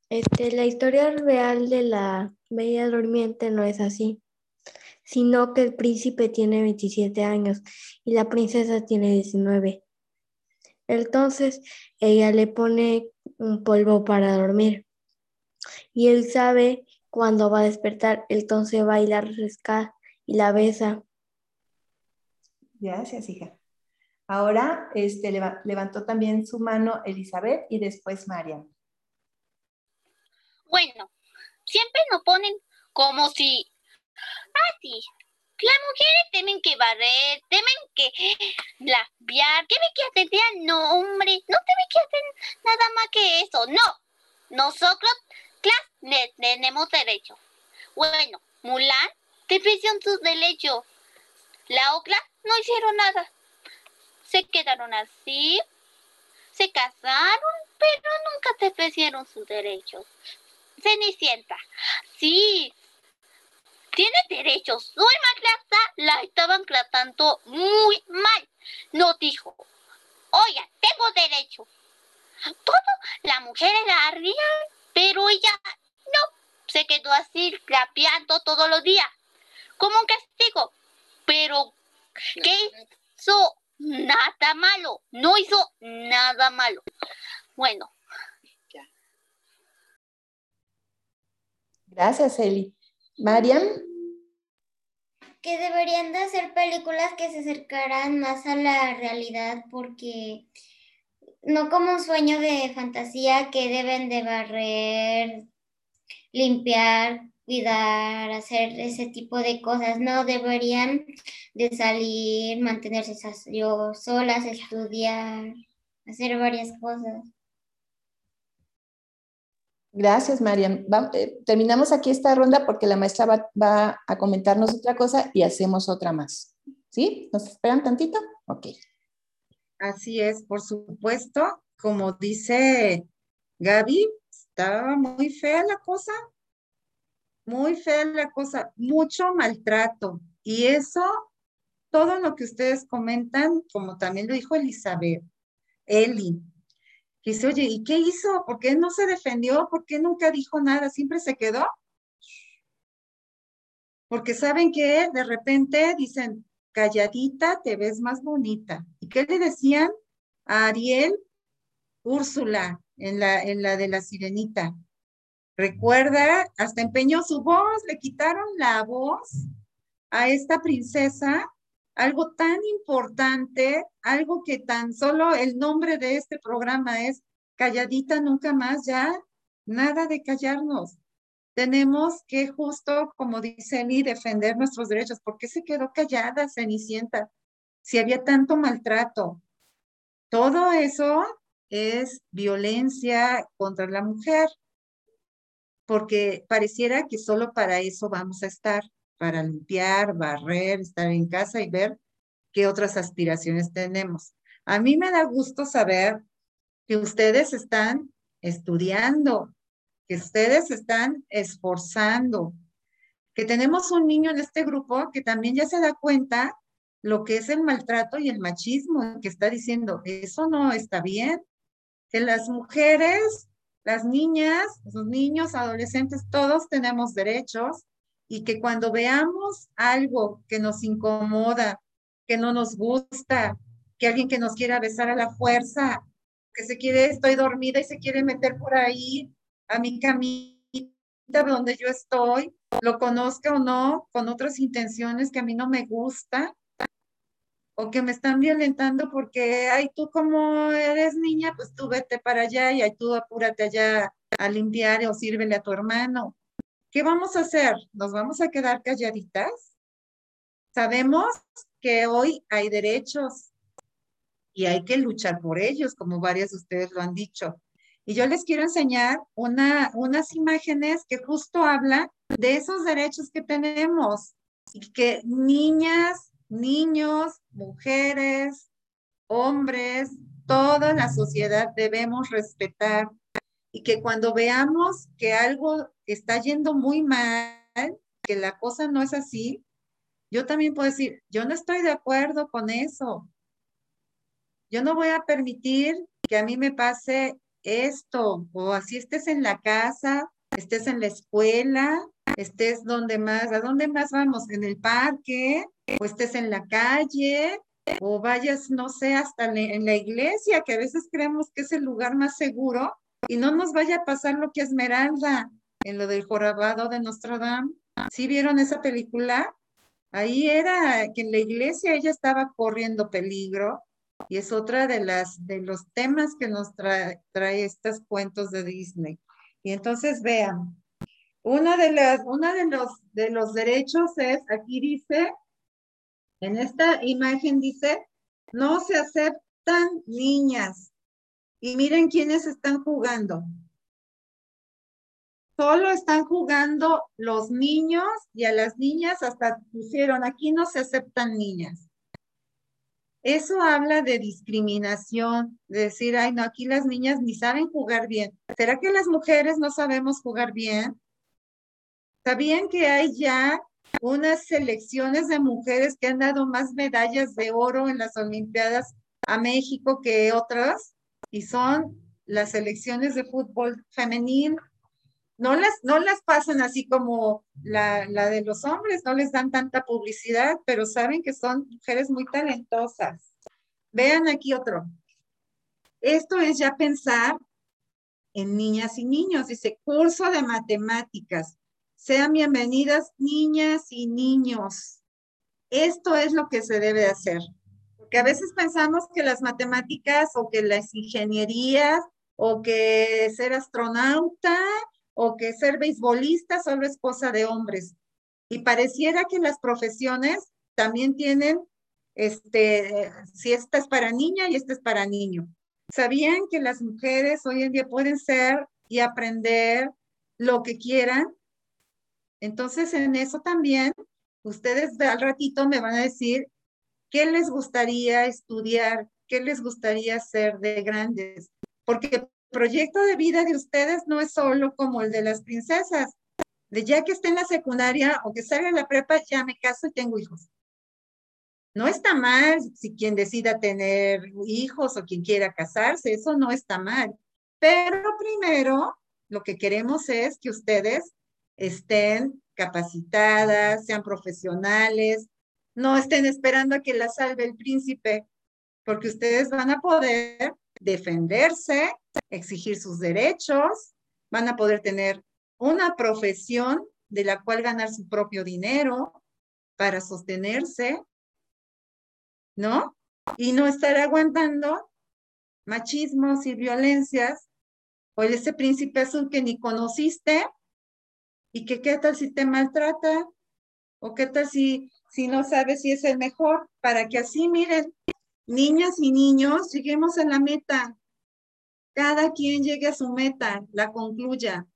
Este, la historia real de la Bella Durmiente no es así, sino que el príncipe tiene 27 años y la princesa tiene 19. Entonces ella le pone un polvo para dormir y él sabe cuándo va a despertar, entonces va y la rescata y la besa. Gracias, hija. Ahora este, levantó también su mano Elizabeth y después Mariam. Bueno, siempre nos ponen como si así. Las mujeres temen que barrer, temen que limpiar, temen que atender no, hombre, no temen que hacer nada más que eso. No, nosotros, claro, tenemos derecho. Bueno, Mulan te presión sus derechos. La otra no hicieron nada se quedaron así, se casaron, pero nunca te ofrecieron sus derechos. Cenicienta, sí, tiene derechos. Soy más la estaban tratando muy mal. No dijo, oye, tengo derecho. Todo, la mujer era real, pero ella no. Se quedó así, rapeando todos los días, como un castigo. Pero, ¿qué hizo nada malo, no hizo nada malo. Bueno. Gracias, Eli. Mariam. Que deberían de hacer películas que se acercaran más a la realidad porque no como un sueño de fantasía que deben de barrer, limpiar, cuidar, hacer ese tipo de cosas, no deberían de salir, mantenerse yo solas, estudiar, hacer varias cosas. Gracias, Mariam. Eh, terminamos aquí esta ronda porque la maestra va, va, a comentarnos otra cosa y hacemos otra más. ¿Sí? ¿Nos esperan tantito? Ok. Así es, por supuesto. Como dice Gaby, estaba muy fea la cosa, muy fea la cosa, mucho maltrato. Y eso, todo lo que ustedes comentan, como también lo dijo Elizabeth, Eli, dice, oye, ¿y qué hizo? ¿Por qué no se defendió? ¿Por qué nunca dijo nada? ¿Siempre se quedó? Porque saben que de repente dicen, calladita te ves más bonita. ¿Y qué le decían a Ariel? Úrsula, en la, en la de la sirenita. Recuerda, hasta empeñó su voz, le quitaron la voz a esta princesa, algo tan importante, algo que tan solo el nombre de este programa es Calladita Nunca Más, ya nada de callarnos. Tenemos que justo, como dice Eli, defender nuestros derechos. ¿Por qué se quedó callada Cenicienta? Si había tanto maltrato. Todo eso es violencia contra la mujer porque pareciera que solo para eso vamos a estar, para limpiar, barrer, estar en casa y ver qué otras aspiraciones tenemos. A mí me da gusto saber que ustedes están estudiando, que ustedes están esforzando, que tenemos un niño en este grupo que también ya se da cuenta lo que es el maltrato y el machismo, que está diciendo, eso no está bien, que las mujeres las niñas, los niños, adolescentes, todos tenemos derechos y que cuando veamos algo que nos incomoda, que no nos gusta, que alguien que nos quiera besar a la fuerza, que se quiere, estoy dormida y se quiere meter por ahí a mi camita donde yo estoy, lo conozca o no, con otras intenciones que a mí no me gusta, o que me están violentando porque, ay, tú como eres niña, pues tú vete para allá y ay, tú apúrate allá a limpiar o sírvele a tu hermano. ¿Qué vamos a hacer? ¿Nos vamos a quedar calladitas? Sabemos que hoy hay derechos y hay que luchar por ellos, como varias de ustedes lo han dicho. Y yo les quiero enseñar una, unas imágenes que justo hablan de esos derechos que tenemos. y que niñas, niños, mujeres, hombres, toda la sociedad debemos respetar y que cuando veamos que algo está yendo muy mal, que la cosa no es así, yo también puedo decir, yo no estoy de acuerdo con eso. Yo no voy a permitir que a mí me pase esto, o así estés en la casa, estés en la escuela, estés donde más, ¿a dónde más vamos? En el parque, o estés en la calle, o vayas, no sé, hasta en la iglesia, que a veces creemos que es el lugar más seguro, y no nos vaya a pasar lo que Esmeralda en lo del jorobado de Notre Dame. ¿Sí vieron esa película? Ahí era que en la iglesia ella estaba corriendo peligro y es otra de las de los temas que nos trae, trae estos cuentos de Disney. Y entonces vean, una de las una de los de los derechos es aquí dice en esta imagen dice no se aceptan niñas. Y miren quiénes están jugando. Solo están jugando los niños y a las niñas hasta pusieron, aquí no se aceptan niñas. Eso habla de discriminación, de decir, ay, no, aquí las niñas ni saben jugar bien. ¿Será que las mujeres no sabemos jugar bien? ¿Sabían que hay ya unas selecciones de mujeres que han dado más medallas de oro en las Olimpiadas a México que otras? Y son las selecciones de fútbol femenil no las, no las pasan así como la, la, de los hombres, no les dan tanta publicidad, pero saben que son mujeres muy talentosas. Vean aquí otro. Esto es ya pensar en niñas y niños. Dice, curso de matemáticas. Sean bienvenidas niñas y niños. Esto es lo que se debe hacer. Porque a veces pensamos que las matemáticas o que las ingenierías o que ser astronauta o que ser beisbolista solo es cosa de hombres. Y pareciera que las profesiones también tienen, este, si esta es para niña y esta es para niño. ¿Sabían que las mujeres hoy en día pueden ser y aprender lo que quieran? Entonces, en eso también, ustedes al ratito me van a decir qué les gustaría estudiar, qué les gustaría ser de grandes, porque proyecto de vida de ustedes no es solo como el de las princesas, de ya que esté en la secundaria o que salga en la prepa, ya me caso y tengo hijos. No está mal si quien decida tener hijos o quien quiera casarse, eso no está mal. Pero primero, lo que queremos es que ustedes estén capacitadas, sean profesionales, no estén esperando a que la salve el príncipe, porque ustedes van a poder defenderse, exigir sus derechos, van a poder tener una profesión de la cual ganar su propio dinero para sostenerse, ¿no? Y no estar aguantando machismos y violencias o ese príncipe azul que ni conociste y que qué tal si te maltrata o qué tal si, si no sabes si es el mejor, para que así miren niñas y niños, lleguemos a la meta. Cada quien llegue a su meta, la concluya.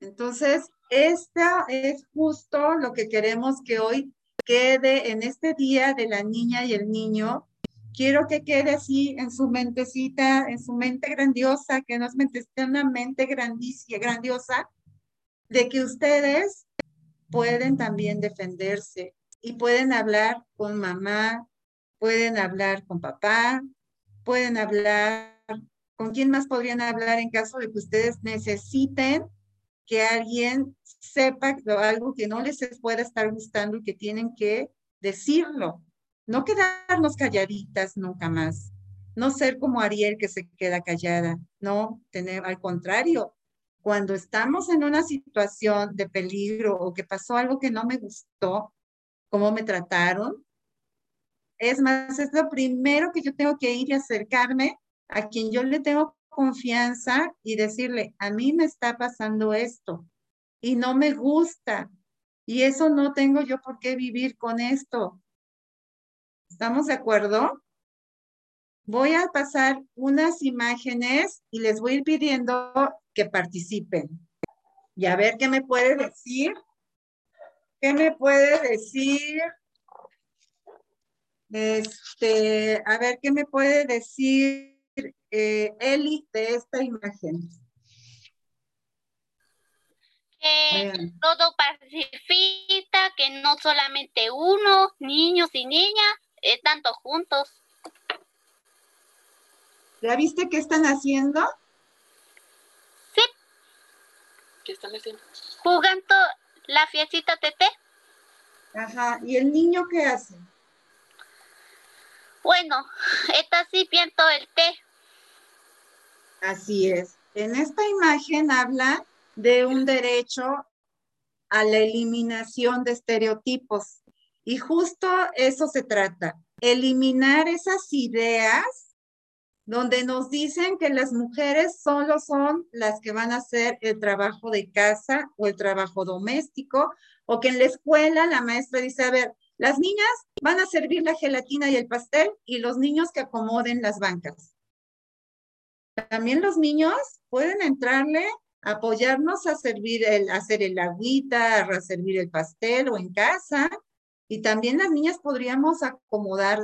Entonces, esta es justo lo que queremos que hoy quede en este día de la niña y el niño. Quiero que quede así en su mentecita, en su mente grandiosa, que no es una mente grandiosa, de que ustedes pueden también defenderse y pueden hablar con mamá, pueden hablar con papá, pueden hablar, ¿con quién más podrían hablar en caso de que ustedes necesiten que alguien sepa algo que no les pueda estar gustando y que tienen que decirlo? No quedarnos calladitas nunca más. No ser como Ariel que se queda callada. No, tener al contrario. Cuando estamos en una situación de peligro o que pasó algo que no me gustó, cómo me trataron, es más, es lo primero que yo tengo que ir y acercarme a quien yo le tengo confianza y decirle, a mí me está pasando esto y no me gusta y eso no tengo yo por qué vivir con esto. ¿Estamos de acuerdo? Voy a pasar unas imágenes y les voy a ir pidiendo que participen y a ver qué me puede decir ¿Qué me puede decir? Este, a ver, ¿qué me puede decir eh, Eli de esta imagen? Que todo pacifista, que no solamente uno, niños y niñas, están todos juntos. ¿Ya viste qué están haciendo? Sí. ¿Qué están haciendo? Jugando la fiestita tete. Ajá, ¿y el niño qué hace? Bueno, está sirviendo el té. Así es. En esta imagen habla de un derecho a la eliminación de estereotipos. Y justo eso se trata, eliminar esas ideas donde nos dicen que las mujeres solo son las que van a hacer el trabajo de casa o el trabajo doméstico, o que en la escuela la maestra dice, a ver, las niñas van a servir la gelatina y el pastel y los niños que acomoden las bancas. También los niños pueden entrarle, apoyarnos a servir el, hacer el agüita, a servir el pastel o en casa. Y también las niñas podríamos acomodar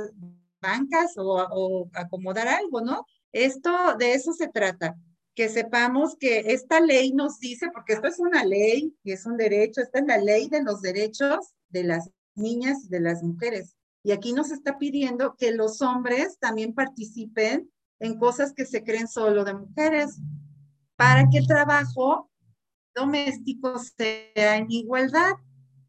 bancas o, o acomodar algo, ¿no? Esto, de eso se trata que sepamos que esta ley nos dice, porque esto es una ley y es un derecho, esta es la ley de los derechos de las niñas y de las mujeres. Y aquí nos está pidiendo que los hombres también participen en cosas que se creen solo de mujeres, para que el trabajo doméstico sea en igualdad,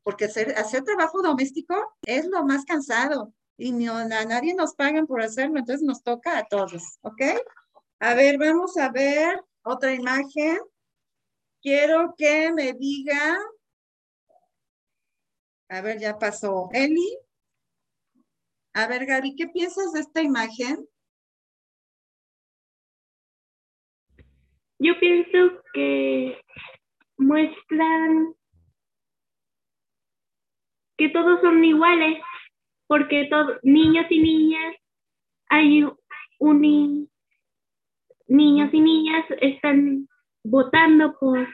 porque hacer, hacer trabajo doméstico es lo más cansado y no, a nadie nos pagan por hacerlo, entonces nos toca a todos, ¿ok? A ver, vamos a ver otra imagen. Quiero que me diga. A ver, ya pasó. Eli. A ver, Gaby, ¿qué piensas de esta imagen? Yo pienso que muestran que todos son iguales, porque todos, niños y niñas, hay un, niños y niñas están votando por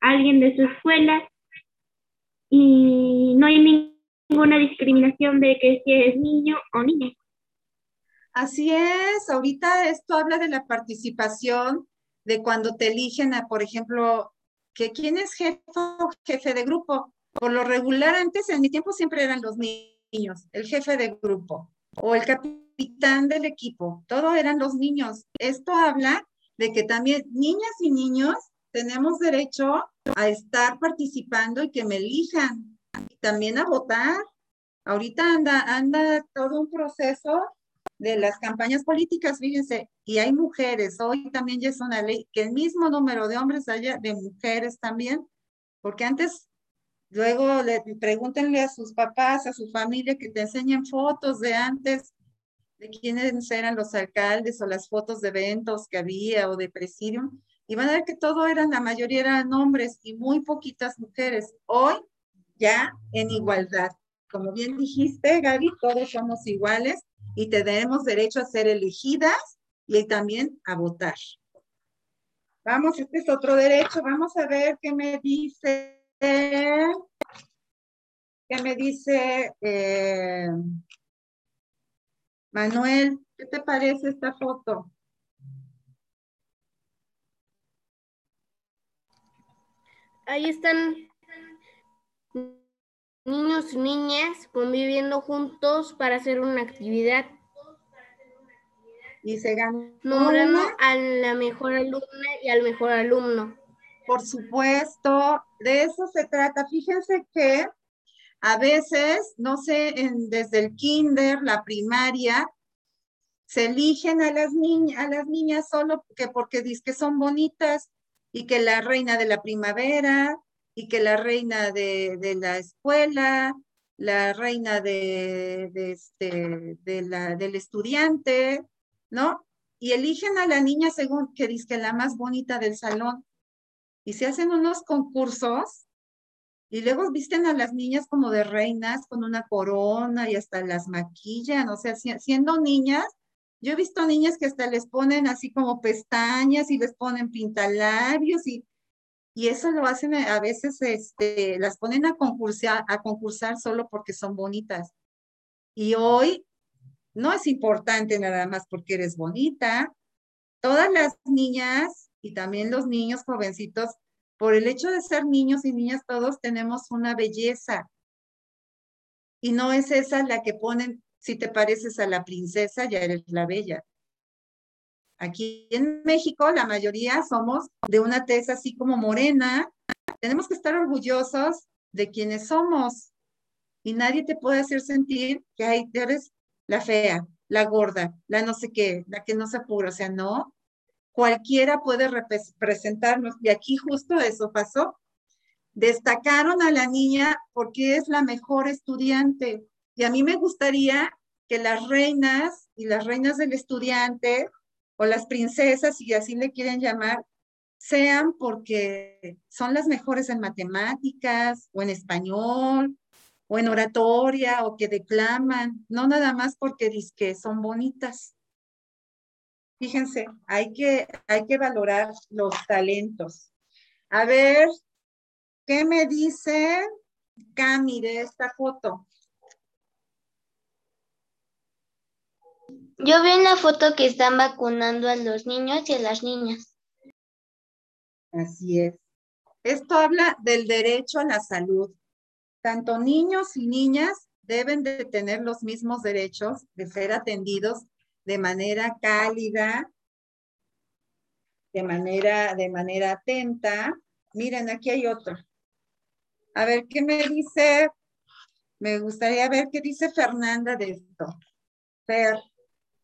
alguien de su escuela y no hay ninguna discriminación de que si es niño o niña. Así es, ahorita esto habla de la participación de cuando te eligen a, por ejemplo, que quién es jefe o jefe de grupo. Por lo regular, antes en mi tiempo siempre eran los niños, el jefe de grupo o el capitán del equipo, todo eran los niños. Esto habla de que también niñas y niños tenemos derecho a estar participando y que me elijan, también a votar. Ahorita anda, anda todo un proceso de las campañas políticas, fíjense, y hay mujeres, hoy también ya es una ley, que el mismo número de hombres haya de mujeres también, porque antes, luego le pregúntenle a sus papás, a su familia, que te enseñen fotos de antes, de quiénes eran los alcaldes o las fotos de eventos que había o de presidium, y van a ver que todo eran, la mayoría eran hombres y muy poquitas mujeres. Hoy ya en igualdad. Como bien dijiste, Gaby, todos somos iguales y tenemos derecho a ser elegidas y también a votar. Vamos, este es otro derecho. Vamos a ver qué me dice. ¿Qué me dice eh, Manuel? ¿Qué te parece esta foto? Ahí están niños y niñas conviviendo juntos para hacer una actividad. Y se ganó. Nombrando a la mejor alumna y al mejor alumno. Por supuesto, de eso se trata. Fíjense que a veces, no sé, desde el kinder, la primaria, se eligen a las, niñas, a las niñas solo que porque dicen que son bonitas y que la reina de la primavera, y que la reina de, la escuela, la reina de, este, de la, del estudiante, ¿no? Y eligen a la niña según que dice la más bonita del salón. Y se hacen unos concursos y luego visten a las niñas como de reinas con una corona y hasta las maquillan, o sea, siendo niñas, yo he visto niñas que hasta les ponen así como pestañas y les ponen pintalabios y, Y eso lo hacen a veces, este, las ponen a concursar, a concursar solo porque son bonitas. Y hoy no es importante nada más porque eres bonita. Todas las niñas y también los niños jovencitos, por el hecho de ser niños y niñas, todos tenemos una belleza. Y no es esa la que ponen, si te pareces a la princesa, ya eres la bella. Aquí en México, la mayoría somos de una tez así como morena. Tenemos que estar orgullosos de quienes somos. Y nadie te puede hacer sentir que hay, eres la fea, la gorda, la no sé qué, la que no se apura. O sea, no. Cualquiera puede representarnos. Y aquí justo eso pasó. Destacaron a la niña porque es la mejor estudiante. Y a mí me gustaría que las reinas y las reinas del estudiante o las princesas, si así le quieren llamar, sean porque son las mejores en matemáticas o en español o en oratoria o que declaman, no nada más porque que son bonitas. Fíjense, hay que, hay que valorar los talentos. A ver, ¿qué me dice Cami de esta foto? Yo vi en la foto que están vacunando a los niños y a las niñas. Así es. Esto habla del derecho a la salud. Tanto niños y niñas deben de tener los mismos derechos de ser atendidos de manera cálida, de manera, de manera atenta. Miren, aquí hay otro. A ver, ¿qué me dice? Me gustaría ver qué dice Fernanda de esto. Fer.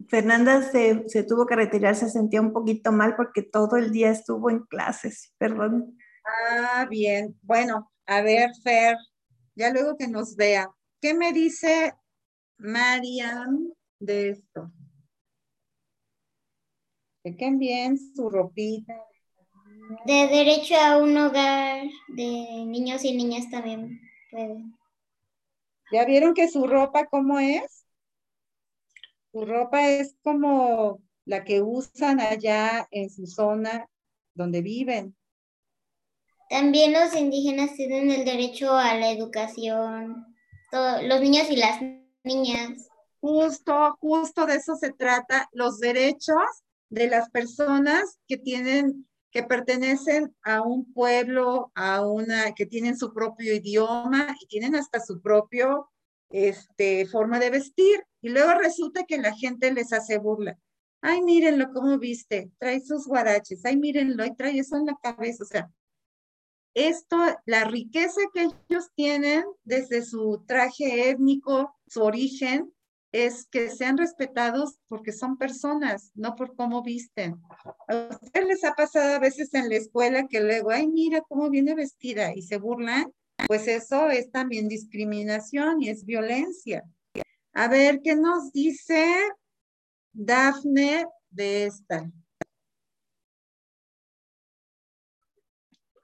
Fernanda se, se, tuvo que retirar, se sentía un poquito mal porque todo el día estuvo en clases, perdón. Ah, bien. Bueno, a ver, Fer, ya luego que nos vea. ¿Qué me dice Marian de esto? Chequen bien su ropita. De derecho a un hogar de niños y niñas también puede. ¿Ya vieron que su ropa cómo es? Su ropa es como la que usan allá en su zona donde viven. También los indígenas tienen el derecho a la educación, los niños y las niñas. Justo, justo de eso se trata, los derechos de las personas que tienen, que pertenecen a un pueblo, a una, que tienen su propio idioma y tienen hasta su propio este, forma de vestir. Y luego resulta que la gente les hace burla. Ay, mírenlo cómo viste, trae sus guaraches, ay, mírenlo, y trae eso en la cabeza. O sea, esto, la riqueza que ellos tienen desde su traje étnico, su origen, es que sean respetados porque son personas, no por cómo visten. ¿A ustedes les ha pasado a veces en la escuela que luego, ay, mira cómo viene vestida y se burlan? Pues eso es también discriminación y es violencia. A ver, ¿qué nos dice Dafne de esta?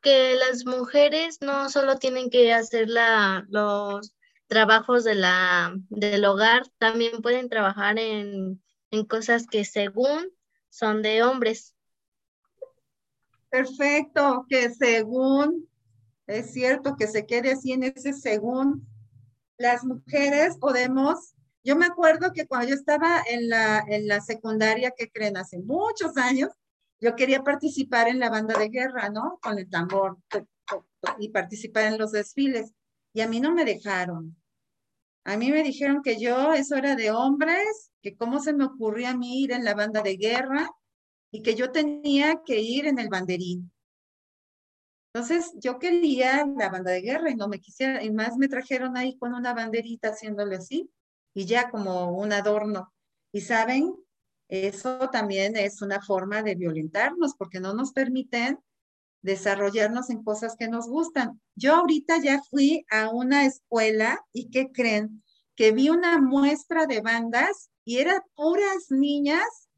Que las mujeres no solo tienen que hacer la, los trabajos de la, del hogar, también pueden trabajar en, en cosas que según son de hombres. Perfecto, que según, es cierto que se quede así en ese según, las mujeres podemos yo me acuerdo que cuando yo estaba en la, en la secundaria, que creen, hace muchos años, yo quería participar en la banda de guerra, ¿no? Con el tambor y participar en los desfiles. Y a mí no me dejaron. A mí me dijeron que yo, eso era de hombres, que cómo se me ocurría a mí ir en la banda de guerra y que yo tenía que ir en el banderín. Entonces yo quería la banda de guerra y no me quisiera, y más me trajeron ahí con una banderita haciéndole así y ya como un adorno. Y saben, eso también es una forma de violentarnos porque no nos permiten desarrollarnos en cosas que nos gustan. Yo ahorita ya fui a una escuela y ¿qué creen? Que vi una muestra de bandas y eran puras niñas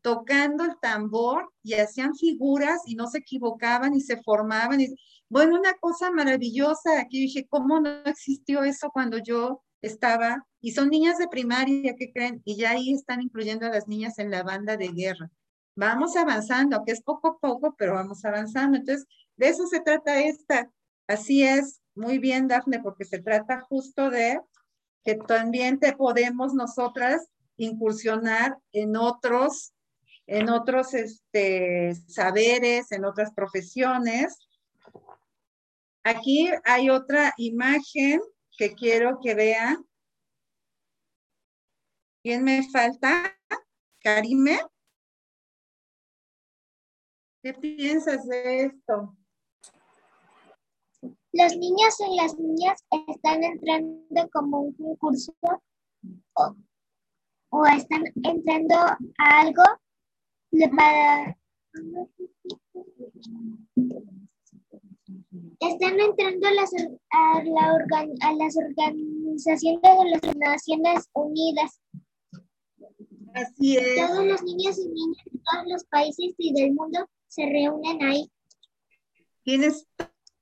tocando el tambor y hacían figuras y no se equivocaban y se formaban. Y, bueno, una cosa maravillosa. Aquí dije, ¿cómo no existió eso cuando yo estaba y son niñas de primaria, ¿qué creen? Y ya ahí están incluyendo a las niñas en la banda de guerra. Vamos avanzando, que es poco a poco, pero vamos avanzando. Entonces, De eso se trata esta. Así es, muy bien, Dafne, porque se trata justo de que también te podemos nosotras incursionar en otros, en otros este, saberes, en otras profesiones. Aquí hay otra imagen que quiero que vean. ¿Quién me falta? Karime. ¿Qué piensas de esto? Los niños y las niñas están entrando como un concurso o, o están entrando a algo para... Están entrando a las, a, la organ, a las organizaciones de las Naciones Unidas. Así es. Todos los niños y niñas de todos los países y del mundo se reúnen ahí. Tienes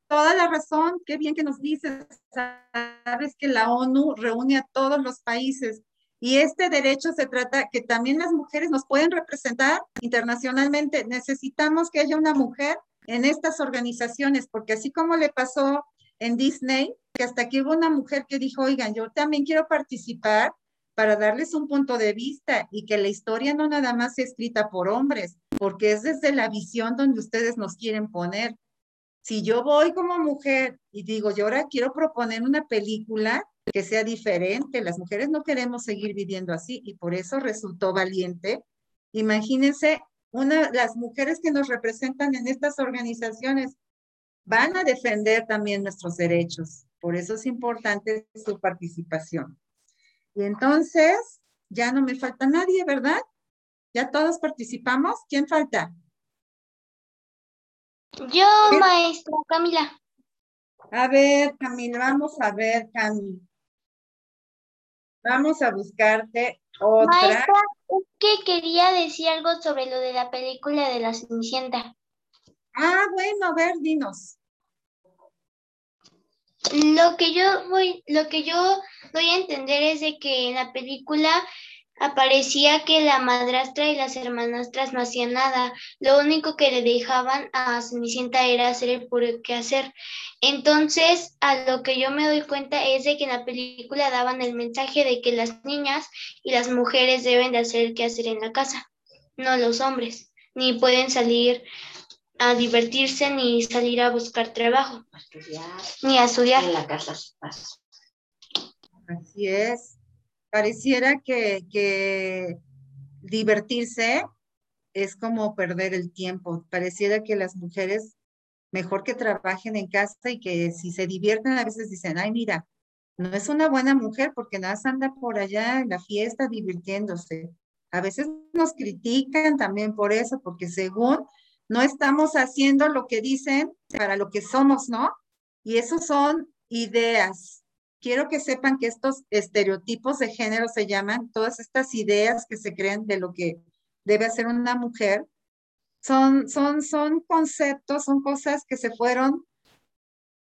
toda la razón, qué bien que nos dices. Sabes que la ONU reúne a todos los países y este derecho se trata que también las mujeres nos pueden representar internacionalmente. Necesitamos que haya una mujer en estas organizaciones, porque así como le pasó en Disney, que hasta aquí hubo una mujer que dijo, oigan, yo también quiero participar para darles un punto de vista y que la historia no nada más sea escrita por hombres, porque es desde la visión donde ustedes nos quieren poner. Si yo voy como mujer y digo, yo ahora quiero proponer una película que sea diferente, las mujeres no queremos seguir viviendo así y por eso resultó valiente. Imagínense, una, las mujeres que nos representan en estas organizaciones van a defender también nuestros derechos. Por eso es importante su participación. Y entonces, ya no me falta nadie, ¿verdad? ¿Ya todos participamos? ¿Quién falta? Yo, maestra Camila. A ver, Camila, vamos a ver, Camila. Vamos a buscarte otra. Maestra, es que quería decir algo sobre lo de la película de la Cenicienta. Ah, bueno, a ver, dinos. Lo que yo voy, lo que yo doy a entender es de que en la película aparecía que la madrastra y las hermanastras no hacían nada. Lo único que le dejaban a Cenicienta era hacer el puro hacer. Entonces, a lo que yo me doy cuenta es de que en la película daban el mensaje de que las niñas y las mujeres deben de hacer el hacer en la casa, no los hombres, ni pueden salir a divertirse ni salir a buscar trabajo, ni a estudiar. En la casa. Así es pareciera que, divertirse es como perder el tiempo. Pareciera que las mujeres mejor que trabajen en casa y que si se divierten a veces dicen, ay, mira, no es una buena mujer porque nada anda por allá en la fiesta divirtiéndose. A veces nos critican también por eso, porque según no estamos haciendo lo que dicen para lo que somos, ¿no? Y eso son ideas, quiero que sepan que estos estereotipos de género se llaman, todas estas ideas que se crean de lo que debe hacer una mujer, son, son, son conceptos, son cosas que se fueron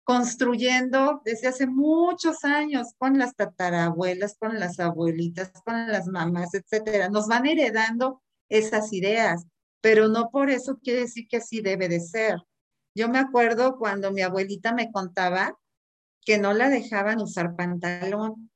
construyendo desde hace muchos años con las tatarabuelas, con las abuelitas, con las mamás, etcétera. Nos van heredando esas ideas, pero no por eso quiere decir que así debe de ser. Yo me acuerdo cuando mi abuelita me contaba que no la dejaban usar pantalón.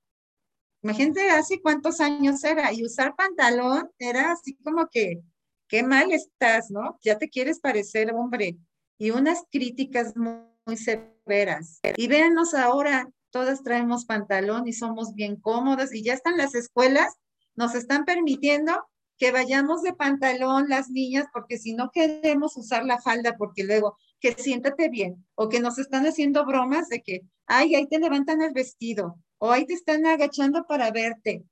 Imagínate hace cuántos años era y usar pantalón era así como que, qué mal estás, ¿no? Ya te quieres parecer hombre. Y unas críticas muy, severas. Y véanos ahora, todas traemos pantalón y somos bien cómodas y ya están las escuelas, nos están permitiendo que vayamos de pantalón las niñas, porque si no queremos usar la falda, porque luego que siéntate bien, o que nos están haciendo bromas de que, ay, ahí te levantan el vestido, o ahí te están agachando para verte.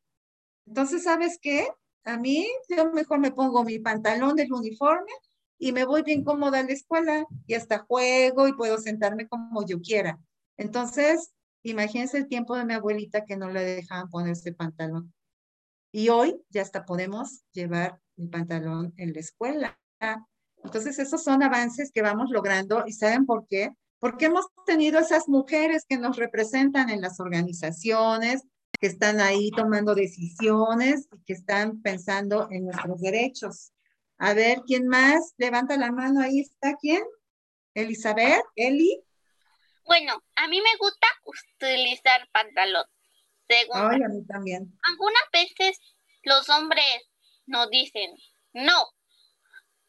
Entonces, ¿sabes qué? A mí, yo mejor me pongo mi pantalón del uniforme y me voy bien cómoda a la escuela y hasta juego y puedo sentarme como yo quiera. Entonces, imagínense el tiempo de mi abuelita que no le dejaban ponerse pantalón. Y hoy ya hasta podemos llevar el pantalón en la escuela. Entonces, esos son avances que vamos logrando y ¿saben por qué? Porque hemos tenido esas mujeres que nos representan en las organizaciones, que están ahí tomando decisiones y que están pensando en nuestros derechos. A ver, ¿quién más? Levanta la mano, ahí está, ¿quién? Elizabeth, Eli. Bueno, a mí me gusta utilizar pantalón. Segundo, Ay, a mí también. algunas veces los hombres nos dicen, no,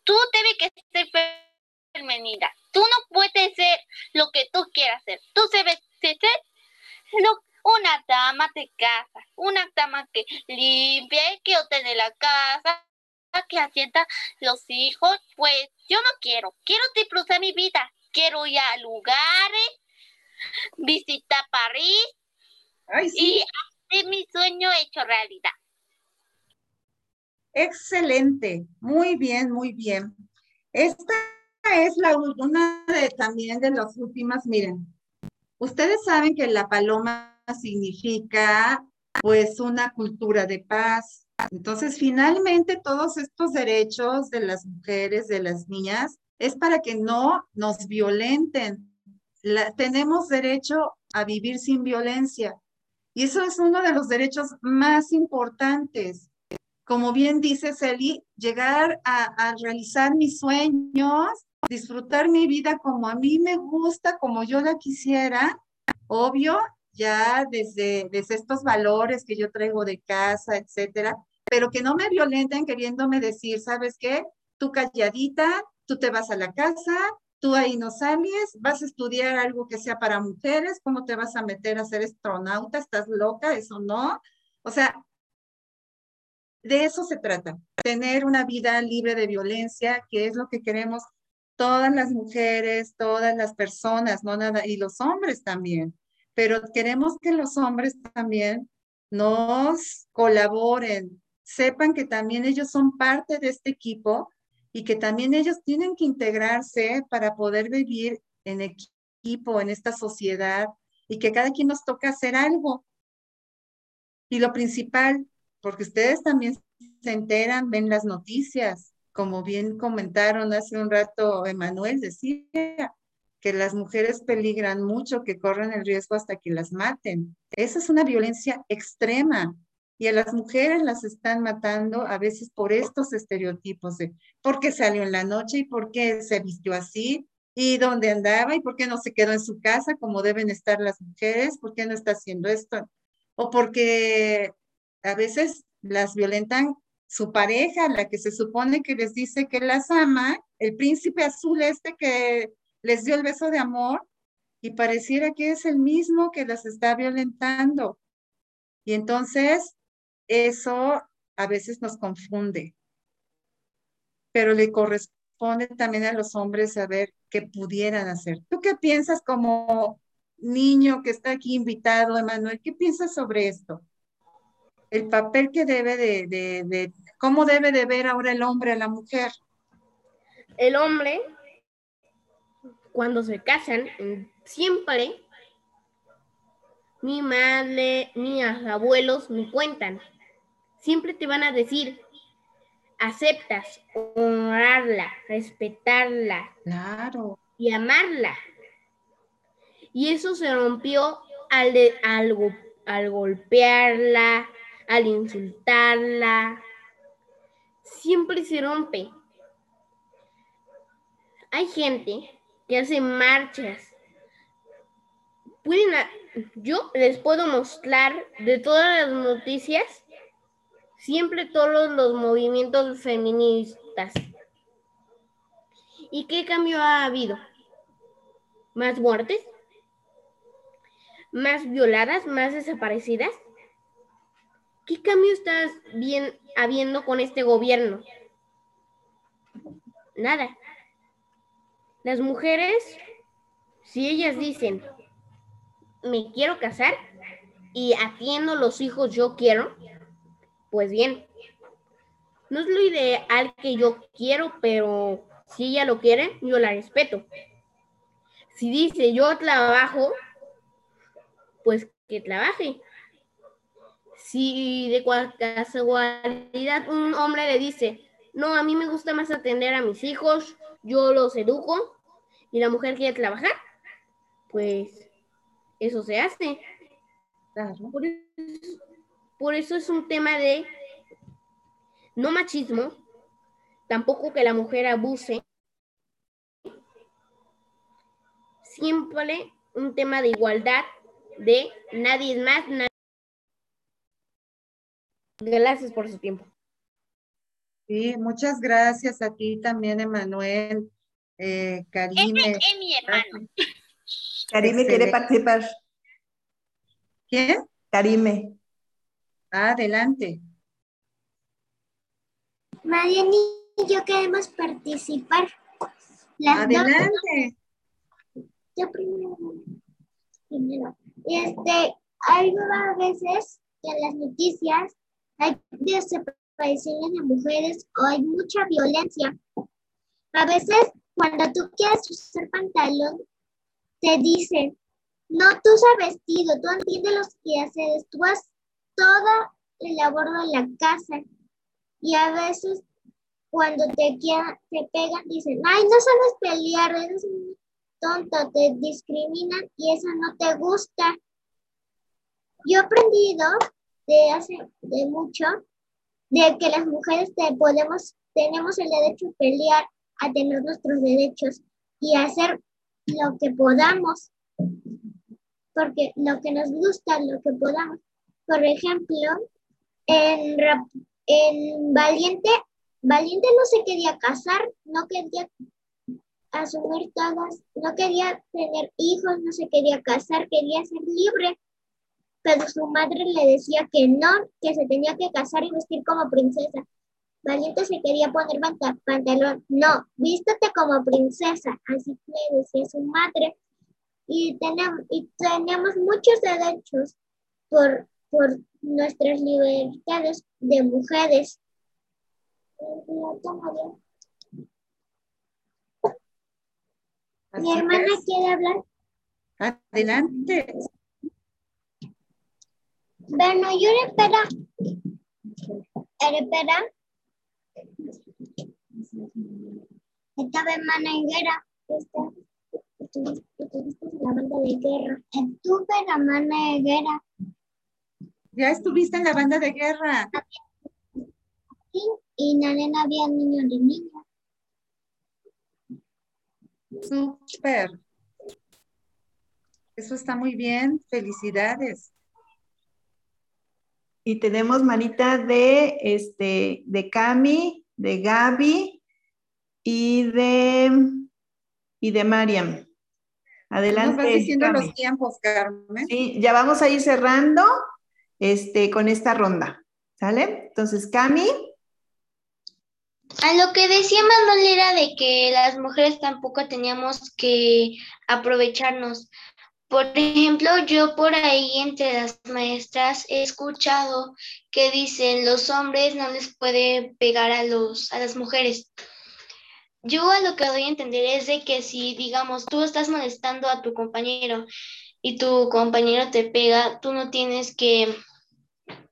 tú debes que ser femenina, tú no puedes ser lo que tú quieras ser, tú debes ser lo- una dama de casa, una dama que limpia, que ordene la casa, que asienta los hijos, pues yo no quiero, quiero disfrutar mi vida, quiero ir a lugares, visitar París y hacer mi sueño hecho realidad. Excelente, muy bien, muy bien. Esta es la una de también de las últimas, miren. Ustedes saben que la paloma significa pues una cultura de paz. Entonces, finalmente todos estos derechos de las mujeres, de las niñas, es para que no nos violenten. La- tenemos derecho a vivir sin violencia. Y eso es uno de los derechos más importantes como bien dice Celi, llegar a, a realizar mis sueños, disfrutar mi vida como a mí me gusta, como yo la quisiera, obvio, ya desde, desde estos valores que yo traigo de casa, etcétera, pero que no me violenten queriéndome decir, ¿sabes qué? Tú calladita, tú te vas a la casa, tú ahí no sales, vas a estudiar algo que sea para mujeres, ¿cómo te vas a meter a ser astronauta? ¿Estás loca? Eso no. O sea, de eso se trata, tener una vida libre de violencia, que es lo que queremos todas las mujeres, todas las personas, no nada, y los hombres también. Pero queremos que los hombres también nos colaboren, sepan que también ellos son parte de este equipo y que también ellos tienen que integrarse para poder vivir en equipo, en esta sociedad, y que cada quien nos toca hacer algo. Y lo principal, porque ustedes también se enteran, ven las noticias, como bien comentaron hace un rato, Emanuel decía que las mujeres peligran mucho, que corren el riesgo hasta que las maten. Esa es una violencia extrema y a las mujeres las están matando a veces por estos estereotipos de por qué salió en la noche y por qué se vistió así y dónde andaba y por qué no se quedó en su casa como deben estar las mujeres, por qué no está haciendo esto o porque a veces las violentan su pareja, la que se supone que les dice que las ama, el príncipe azul este que les dio el beso de amor y pareciera que es el mismo que las está violentando. Y entonces eso a veces nos confunde, pero le corresponde también a los hombres saber qué pudieran hacer. ¿Tú qué piensas como niño que está aquí invitado, Emanuel? ¿Qué piensas sobre esto? El papel que debe de, de, de, cómo debe de ver ahora el hombre a la mujer. El hombre, cuando se casan, siempre mi madre, mis abuelos me cuentan, siempre te van a decir, aceptas honrarla, respetarla claro. y amarla. Y eso se rompió al, de, al, al golpearla, al insultarla, siempre se rompe. Hay gente que hace marchas. Pueden, yo les puedo mostrar de todas las noticias, siempre todos los movimientos feministas. ¿Y qué cambio ha habido? ¿Más muertes? ¿Más violadas? ¿Más desaparecidas? ¿Qué cambio estás bien habiendo con este gobierno? Nada. Las mujeres, si ellas dicen, me quiero casar y atiendo los hijos yo quiero, pues bien. No es lo ideal que yo quiero, pero si ella lo quiere, yo la respeto. Si dice yo trabajo, pues que trabaje si de casualidad un hombre le dice, no, a mí me gusta más atender a mis hijos, yo los educo, y la mujer quiere trabajar, pues eso se hace. Claro. Por, eso, por eso es un tema de no machismo, tampoco que la mujer abuse, siempre un tema de igualdad, de nadie es más, nadie... Gracias por su tiempo. Sí, muchas gracias a ti también, Emanuel, eh, Karime. Es mi hermano. Karime quiere Excelente. participar. ¿Quién? Karime. Adelante. Mariana y yo queremos participar. Las dos. Adelante. Yo primero. Primero. Este, hay a veces que las noticias hay desapariciones de mujeres o hay mucha violencia. A veces, cuando tú quieres usar pantalón, te dicen, no, tú usas vestido, tú entiendes los quehaceres, tú haces toda el labor de la casa. Y a veces, cuando te, te pegan, dicen, ay, no sabes pelear, eres un tonto, te discriminan y eso no te gusta. Yo he aprendido de hace de mucho de que las mujeres podemos, tenemos el derecho a pelear, a tener nuestros derechos y hacer lo que podamos, porque lo que nos gusta, lo que podamos. Por ejemplo, en, en Valiente, Valiente no se quería casar, no quería asumir todas, no quería tener hijos, no se quería casar, quería ser libre, pero su madre le decía que no, que se tenía que casar y vestir como princesa. Valiente se quería poner panta- pantalón, no, vístete como princesa, así le decía su madre. Y tenemos, y tenemos muchos derechos por, por nuestras libertades de mujeres. Mi hermana quiere hablar. Adelante. Bueno, yo espera. Espera. Esta vez maniguera. Esta. Estuviste estuviste en la banda de guerra. Estuve en la banda de guerra. Ya estuviste en la banda de guerra. Sí, y en la arena había niños y niñas. Súper. Eso está muy bien. Felicidades. Y tenemos manita de, este, de Cami, de Gaby y de, y de Mariam. Adelante. Nos vas diciendo Cami. los tiempos, Carmen. Sí, ya vamos a ir cerrando este, con esta ronda. ¿Sale? Entonces, Cami. A lo que decía Manuel era de que las mujeres tampoco teníamos que aprovecharnos. Por ejemplo, yo por ahí entre las maestras he escuchado que dicen los hombres no les puede pegar a los a las mujeres. Yo a lo que doy a entender es de que si digamos tú estás molestando a tu compañero y tu compañero te pega, tú no tienes que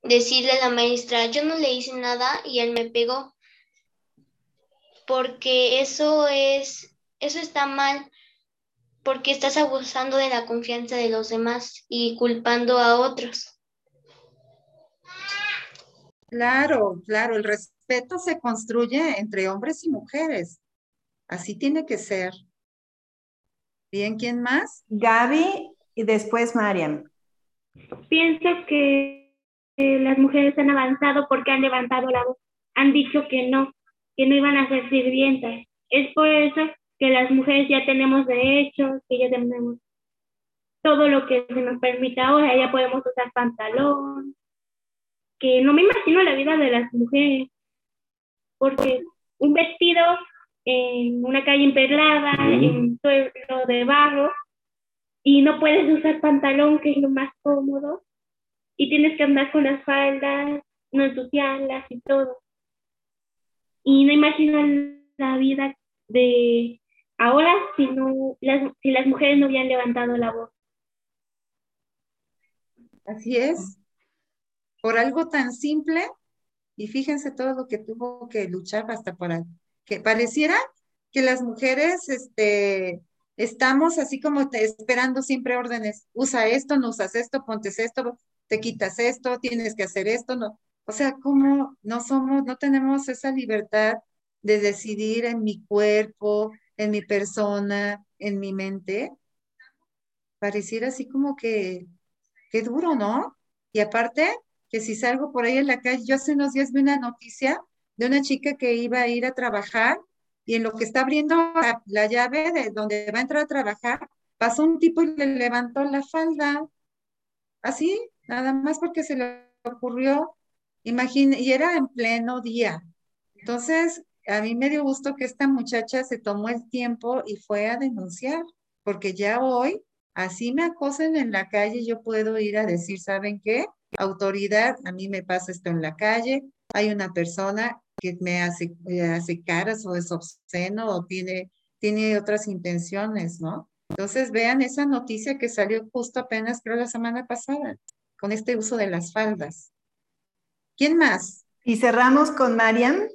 decirle a la maestra, yo no le hice nada y él me pegó porque eso es, eso está mal, porque estás abusando de la confianza de los demás y culpando a otros. Claro, claro, el respeto se construye entre hombres y mujeres. Así tiene que ser. Bien, ¿quién más? Gaby y después Mariam. Pienso que eh, las mujeres han avanzado porque han levantado la voz. Han dicho que no, que no iban a ser sirvientas. Es por eso que las mujeres ya tenemos derechos, que ya tenemos todo lo que se nos permita ahora, ya podemos usar pantalón, que no me imagino la vida de las mujeres, porque un vestido en una calle emperlada, en un suelo de barro, y no puedes usar pantalón, que es lo más cómodo, y tienes que andar con las faldas, no ensuciarlas y todo. Y no imagino la vida de ahora si, no, las, si las mujeres no hubieran levantado la voz. Así es. Por algo tan simple, y fíjense todo lo que tuvo que luchar hasta para que pareciera que las mujeres este, estamos así como esperando siempre órdenes. Usa esto, no usas esto, pontes esto, te quitas esto, tienes que hacer esto, no. O sea, ¿cómo no somos, no tenemos esa libertad de decidir en mi cuerpo, en mi persona, en mi mente? pareciera así como que, qué duro, ¿no? Y aparte, que si salgo por ahí en la calle, yo hace unos días vi una noticia de una chica que iba a ir a trabajar y en lo que está abriendo la, la llave de donde va a entrar a trabajar, pasó un tipo y le levantó la falda. Así, nada más porque se le ocurrió, imagínate, y era en pleno día. Entonces, a mí me dio gusto que esta muchacha se tomó el tiempo y fue a denunciar, porque ya hoy, así me acosen en la calle, yo puedo ir a decir, ¿saben qué? Autoridad, a mí me pasa esto en la calle, hay una persona que me hace, hace caras o es obsceno o tiene, tiene otras intenciones, ¿no? Entonces vean esa noticia que salió justo apenas, creo, la semana pasada, con este uso de las faldas. ¿Quién más? Y cerramos con Marian.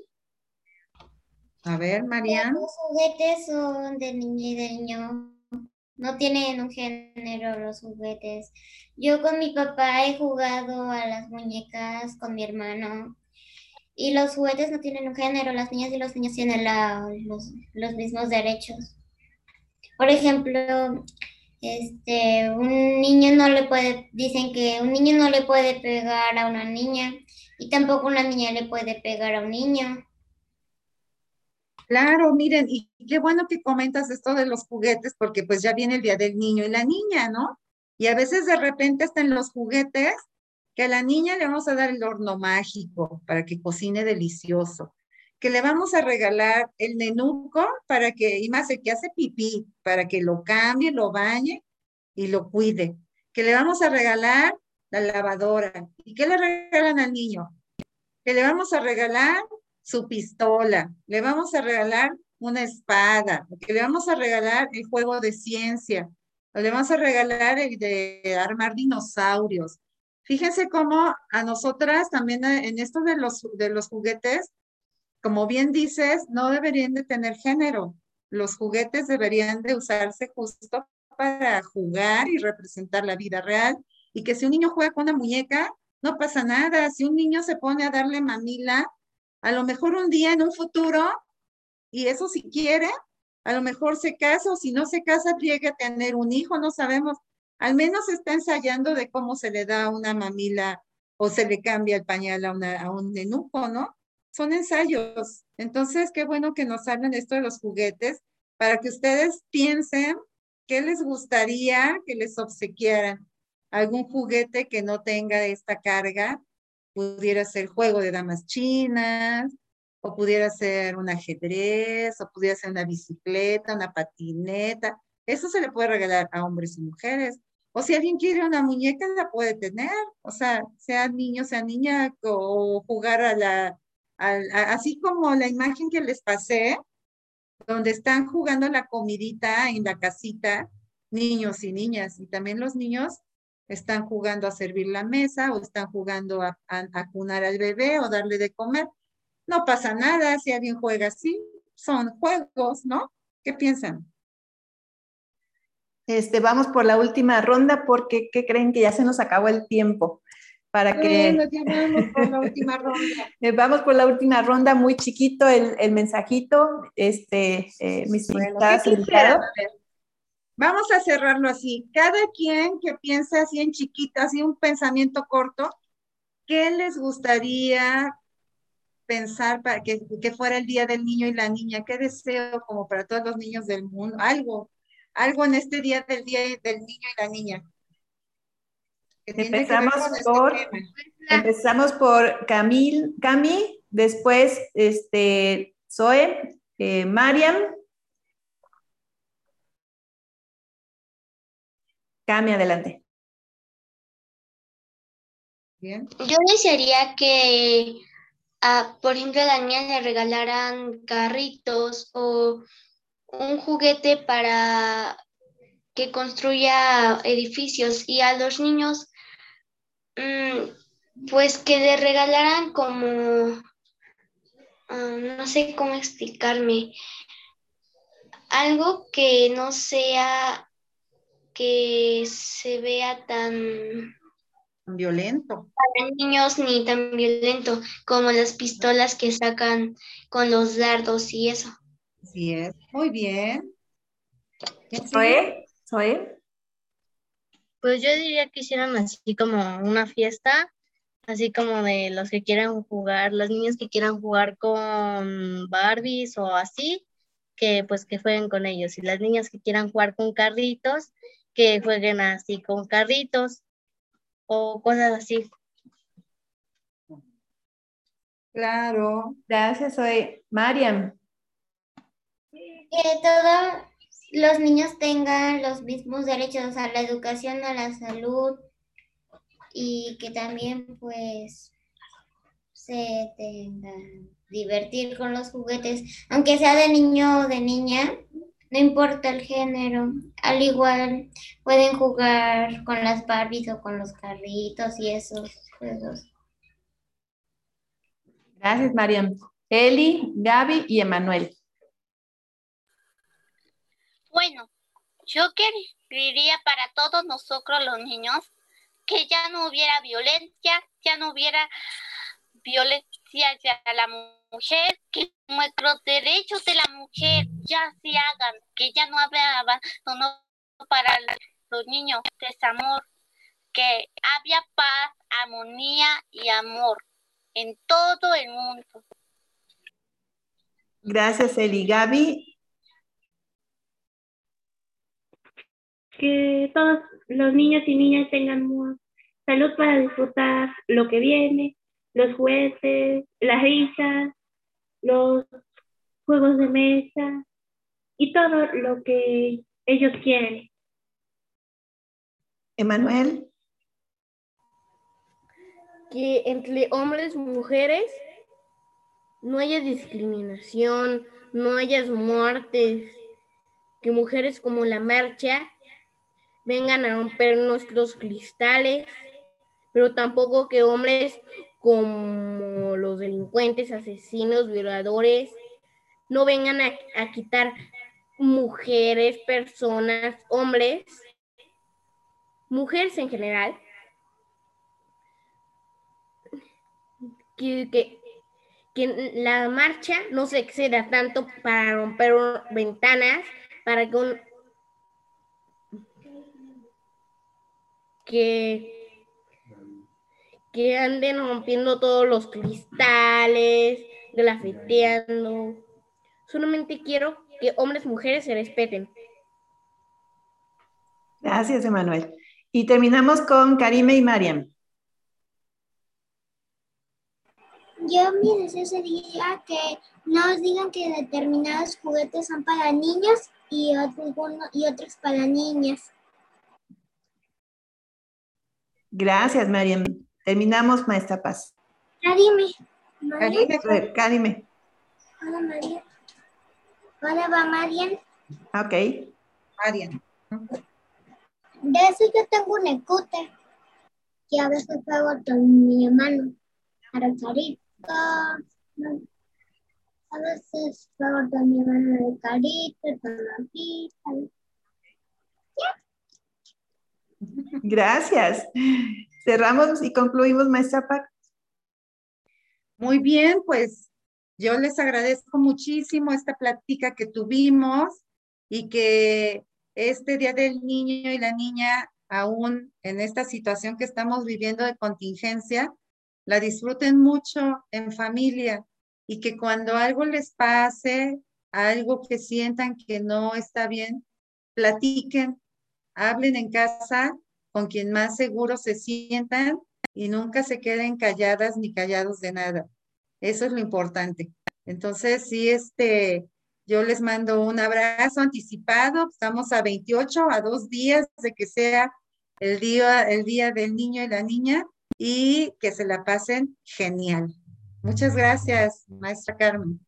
A ver, Marian. Los juguetes son de niño y de niño. No tienen un género los juguetes. Yo con mi papá he jugado a las muñecas con mi hermano. Y los juguetes no tienen un género. Las niñas y los niños tienen la- los, los mismos derechos. Por ejemplo, este, un niño no le puede, dicen que un niño no le puede pegar a una niña y tampoco una niña le puede pegar a un niño. Claro, miren, y qué bueno que comentas esto de los juguetes, porque pues ya viene el día del niño y la niña, ¿no? Y a veces de repente en los juguetes, que a la niña le vamos a dar el horno mágico para que cocine delicioso, que le vamos a regalar el nenuco para que, y más el que hace pipí, para que lo cambie, lo bañe y lo cuide, que le vamos a regalar la lavadora. ¿Y qué le regalan al niño? Que le vamos a regalar su pistola, le vamos a regalar una espada, le vamos a regalar el juego de ciencia, le vamos a regalar el de armar dinosaurios. Fíjense cómo a nosotras también eh, en esto de los, de los juguetes, como bien dices, no deberían de tener género. Los juguetes deberían de usarse justo para jugar y representar la vida real. Y que si un niño juega con una muñeca, no pasa nada. Si un niño se pone a darle mamila, a lo mejor un día en un futuro, y eso si quiere, a lo mejor se casa o si no se casa, llegue a tener un hijo, no sabemos. Al menos está ensayando de cómo se le da una mamila o se le cambia el pañal a, un nenuco, ¿no? Son ensayos. Entonces, qué bueno que nos hablen esto de los juguetes para que ustedes piensen qué les gustaría que les obsequiaran. Algún juguete que no tenga esta carga pudiera ser juego de damas chinas, o pudiera ser un ajedrez, o pudiera ser una bicicleta, una patineta. Eso se le puede regalar a hombres y mujeres. O si alguien quiere una muñeca, la puede tener. O sea, sea niño, sea niña, o jugar a la, así como la imagen que les pasé, donde están jugando la comidita en la casita, niños y niñas, y también los niños están jugando a servir la mesa o están jugando a, a, a cunar al bebé o darle de comer. No pasa nada si alguien juega así, son juegos, ¿no? ¿Qué piensan? Este, vamos por la última ronda porque ¿qué creen que ya se nos acabó el tiempo? Para que Bueno, por la última ronda. Eh, vamos por la última ronda, muy chiquito el, el mensajito. Este, eh, mis Bueno, invitadas, ¿qué quisieran? invitados. A ver, Vamos a cerrarlo así. Cada quien que piense así en chiquita, así un pensamiento corto, ¿qué les gustaría pensar para que, que fuera el día del niño y la niña? ¿Qué deseo como para todos los niños del mundo? Algo, algo en este día del día del niño y la niña. Empezamos este por, tema. empezamos por Camil, Cami, después este, Zoe, eh, Mariam. Cami, adelante. Bien. Yo desearía que, a, por ejemplo, a la niña le regalaran carritos o un juguete para que construya edificios y a los niños, mm, pues que le regalaran como, ah, no sé cómo explicarme, algo que no sea, que se vea tan Violento. para niños ni tan violento como las pistolas que sacan con los dardos y eso. Así es. Muy bien. Zoe, Zoe. Pues yo diría que hicieran así como una fiesta, así como de los que quieran jugar, las niñas que quieran jugar con Barbies o así, que pues que jueguen con ellos. Y las niñas que quieran jugar con carritos, que jueguen así con carritos o cosas así. Claro. Gracias, soy Mariam. Que todos los niños tengan los mismos derechos a la educación, a la salud y que también pues se tengan divertir con los juguetes, aunque sea de niño o de niña, no importa el género, al igual pueden jugar con las Barbies o con los carritos y esos juegos. Gracias, Mariam. Eli, Gaby y Emanuel. Bueno, yo quería para todos nosotros los niños que ya no hubiera violencia, ya no hubiera violencia hacia la mujer, que nuestros derechos de la mujer ya se hagan, que ya no habrá abandono para los niños, desamor, que había paz, armonía y amor en todo el mundo. Gracias, Eli. Gaby. Que todos los niños y niñas tengan salud para disfrutar lo que viene, los juguetes, las risas, los juegos de mesa y todo lo que ellos quieren. Emanuel. Que entre hombres y mujeres no haya discriminación, no haya muertes, que mujeres como la marcha vengan a romper nuestros cristales, pero tampoco que hombres como los delincuentes, asesinos, violadores, no vengan a, quitar mujeres, personas, hombres, mujeres en general, que, que, la marcha no se exceda tanto para romper ventanas, para que que anden rompiendo todos los cristales, grafiteando. Solamente quiero que hombres y mujeres se respeten. Gracias, Emanuel. Y terminamos con Karime y Mariam. Yo mi deseo sería que no digan que determinados juguetes son para niños y, y otros para niñas. Gracias, Mariam. Terminamos, maestra Paz. Karime. Karime. Karime. Hola, María. Hola, va Marian. Ok. Marian. De eso yo tengo un scooter que a veces juego con mi hermano para carita. A veces juego con mi hermano de carita, con la pista. Gracias. Cerramos y concluimos, maestra Pac. Muy bien, pues yo les agradezco muchísimo esta plática que tuvimos y que este Día del Niño y la Niña, aún en esta situación que estamos viviendo de contingencia, la disfruten mucho en familia y que cuando algo les pase, algo que sientan que no está bien, platiquen, hablen en casa con quien más seguro se sientan y nunca se queden calladas ni callados de nada. Eso es lo importante. Entonces, sí, este, yo les mando un abrazo anticipado. Estamos a 28, a dos días de que sea el día, el día del niño y la niña y que se la pasen genial. Muchas gracias, maestra Carmen.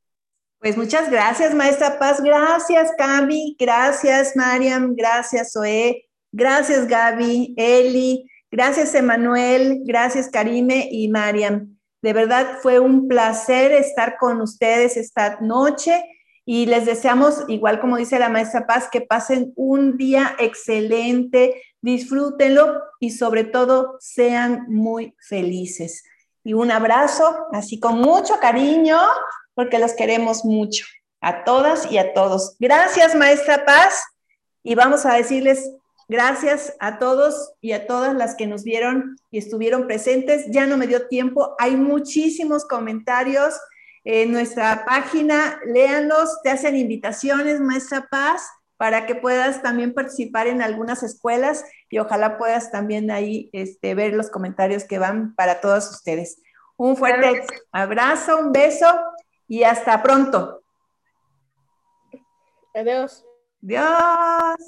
Pues muchas gracias, maestra Paz. Gracias, Cami. Gracias, Mariam. Gracias, Zoe. Gracias, Gaby, Eli, gracias, Emanuel, gracias, Karime y Mariam. De verdad fue un placer estar con ustedes esta noche y les deseamos, igual como dice la maestra Paz, que pasen un día excelente, disfrútenlo y sobre todo sean muy felices. Y un abrazo, así con mucho cariño, porque los queremos mucho, a todas y a todos. Gracias, maestra Paz, y vamos a decirles Gracias a todos y a todas las que nos vieron y estuvieron presentes. Ya no me dio tiempo, hay muchísimos comentarios en nuestra página, léanlos, te hacen invitaciones, Maestra Paz, para que puedas también participar en algunas escuelas y ojalá puedas también ahí este, ver los comentarios que van para todos ustedes. Un fuerte abrazo, un beso y hasta pronto. Adiós. Adiós.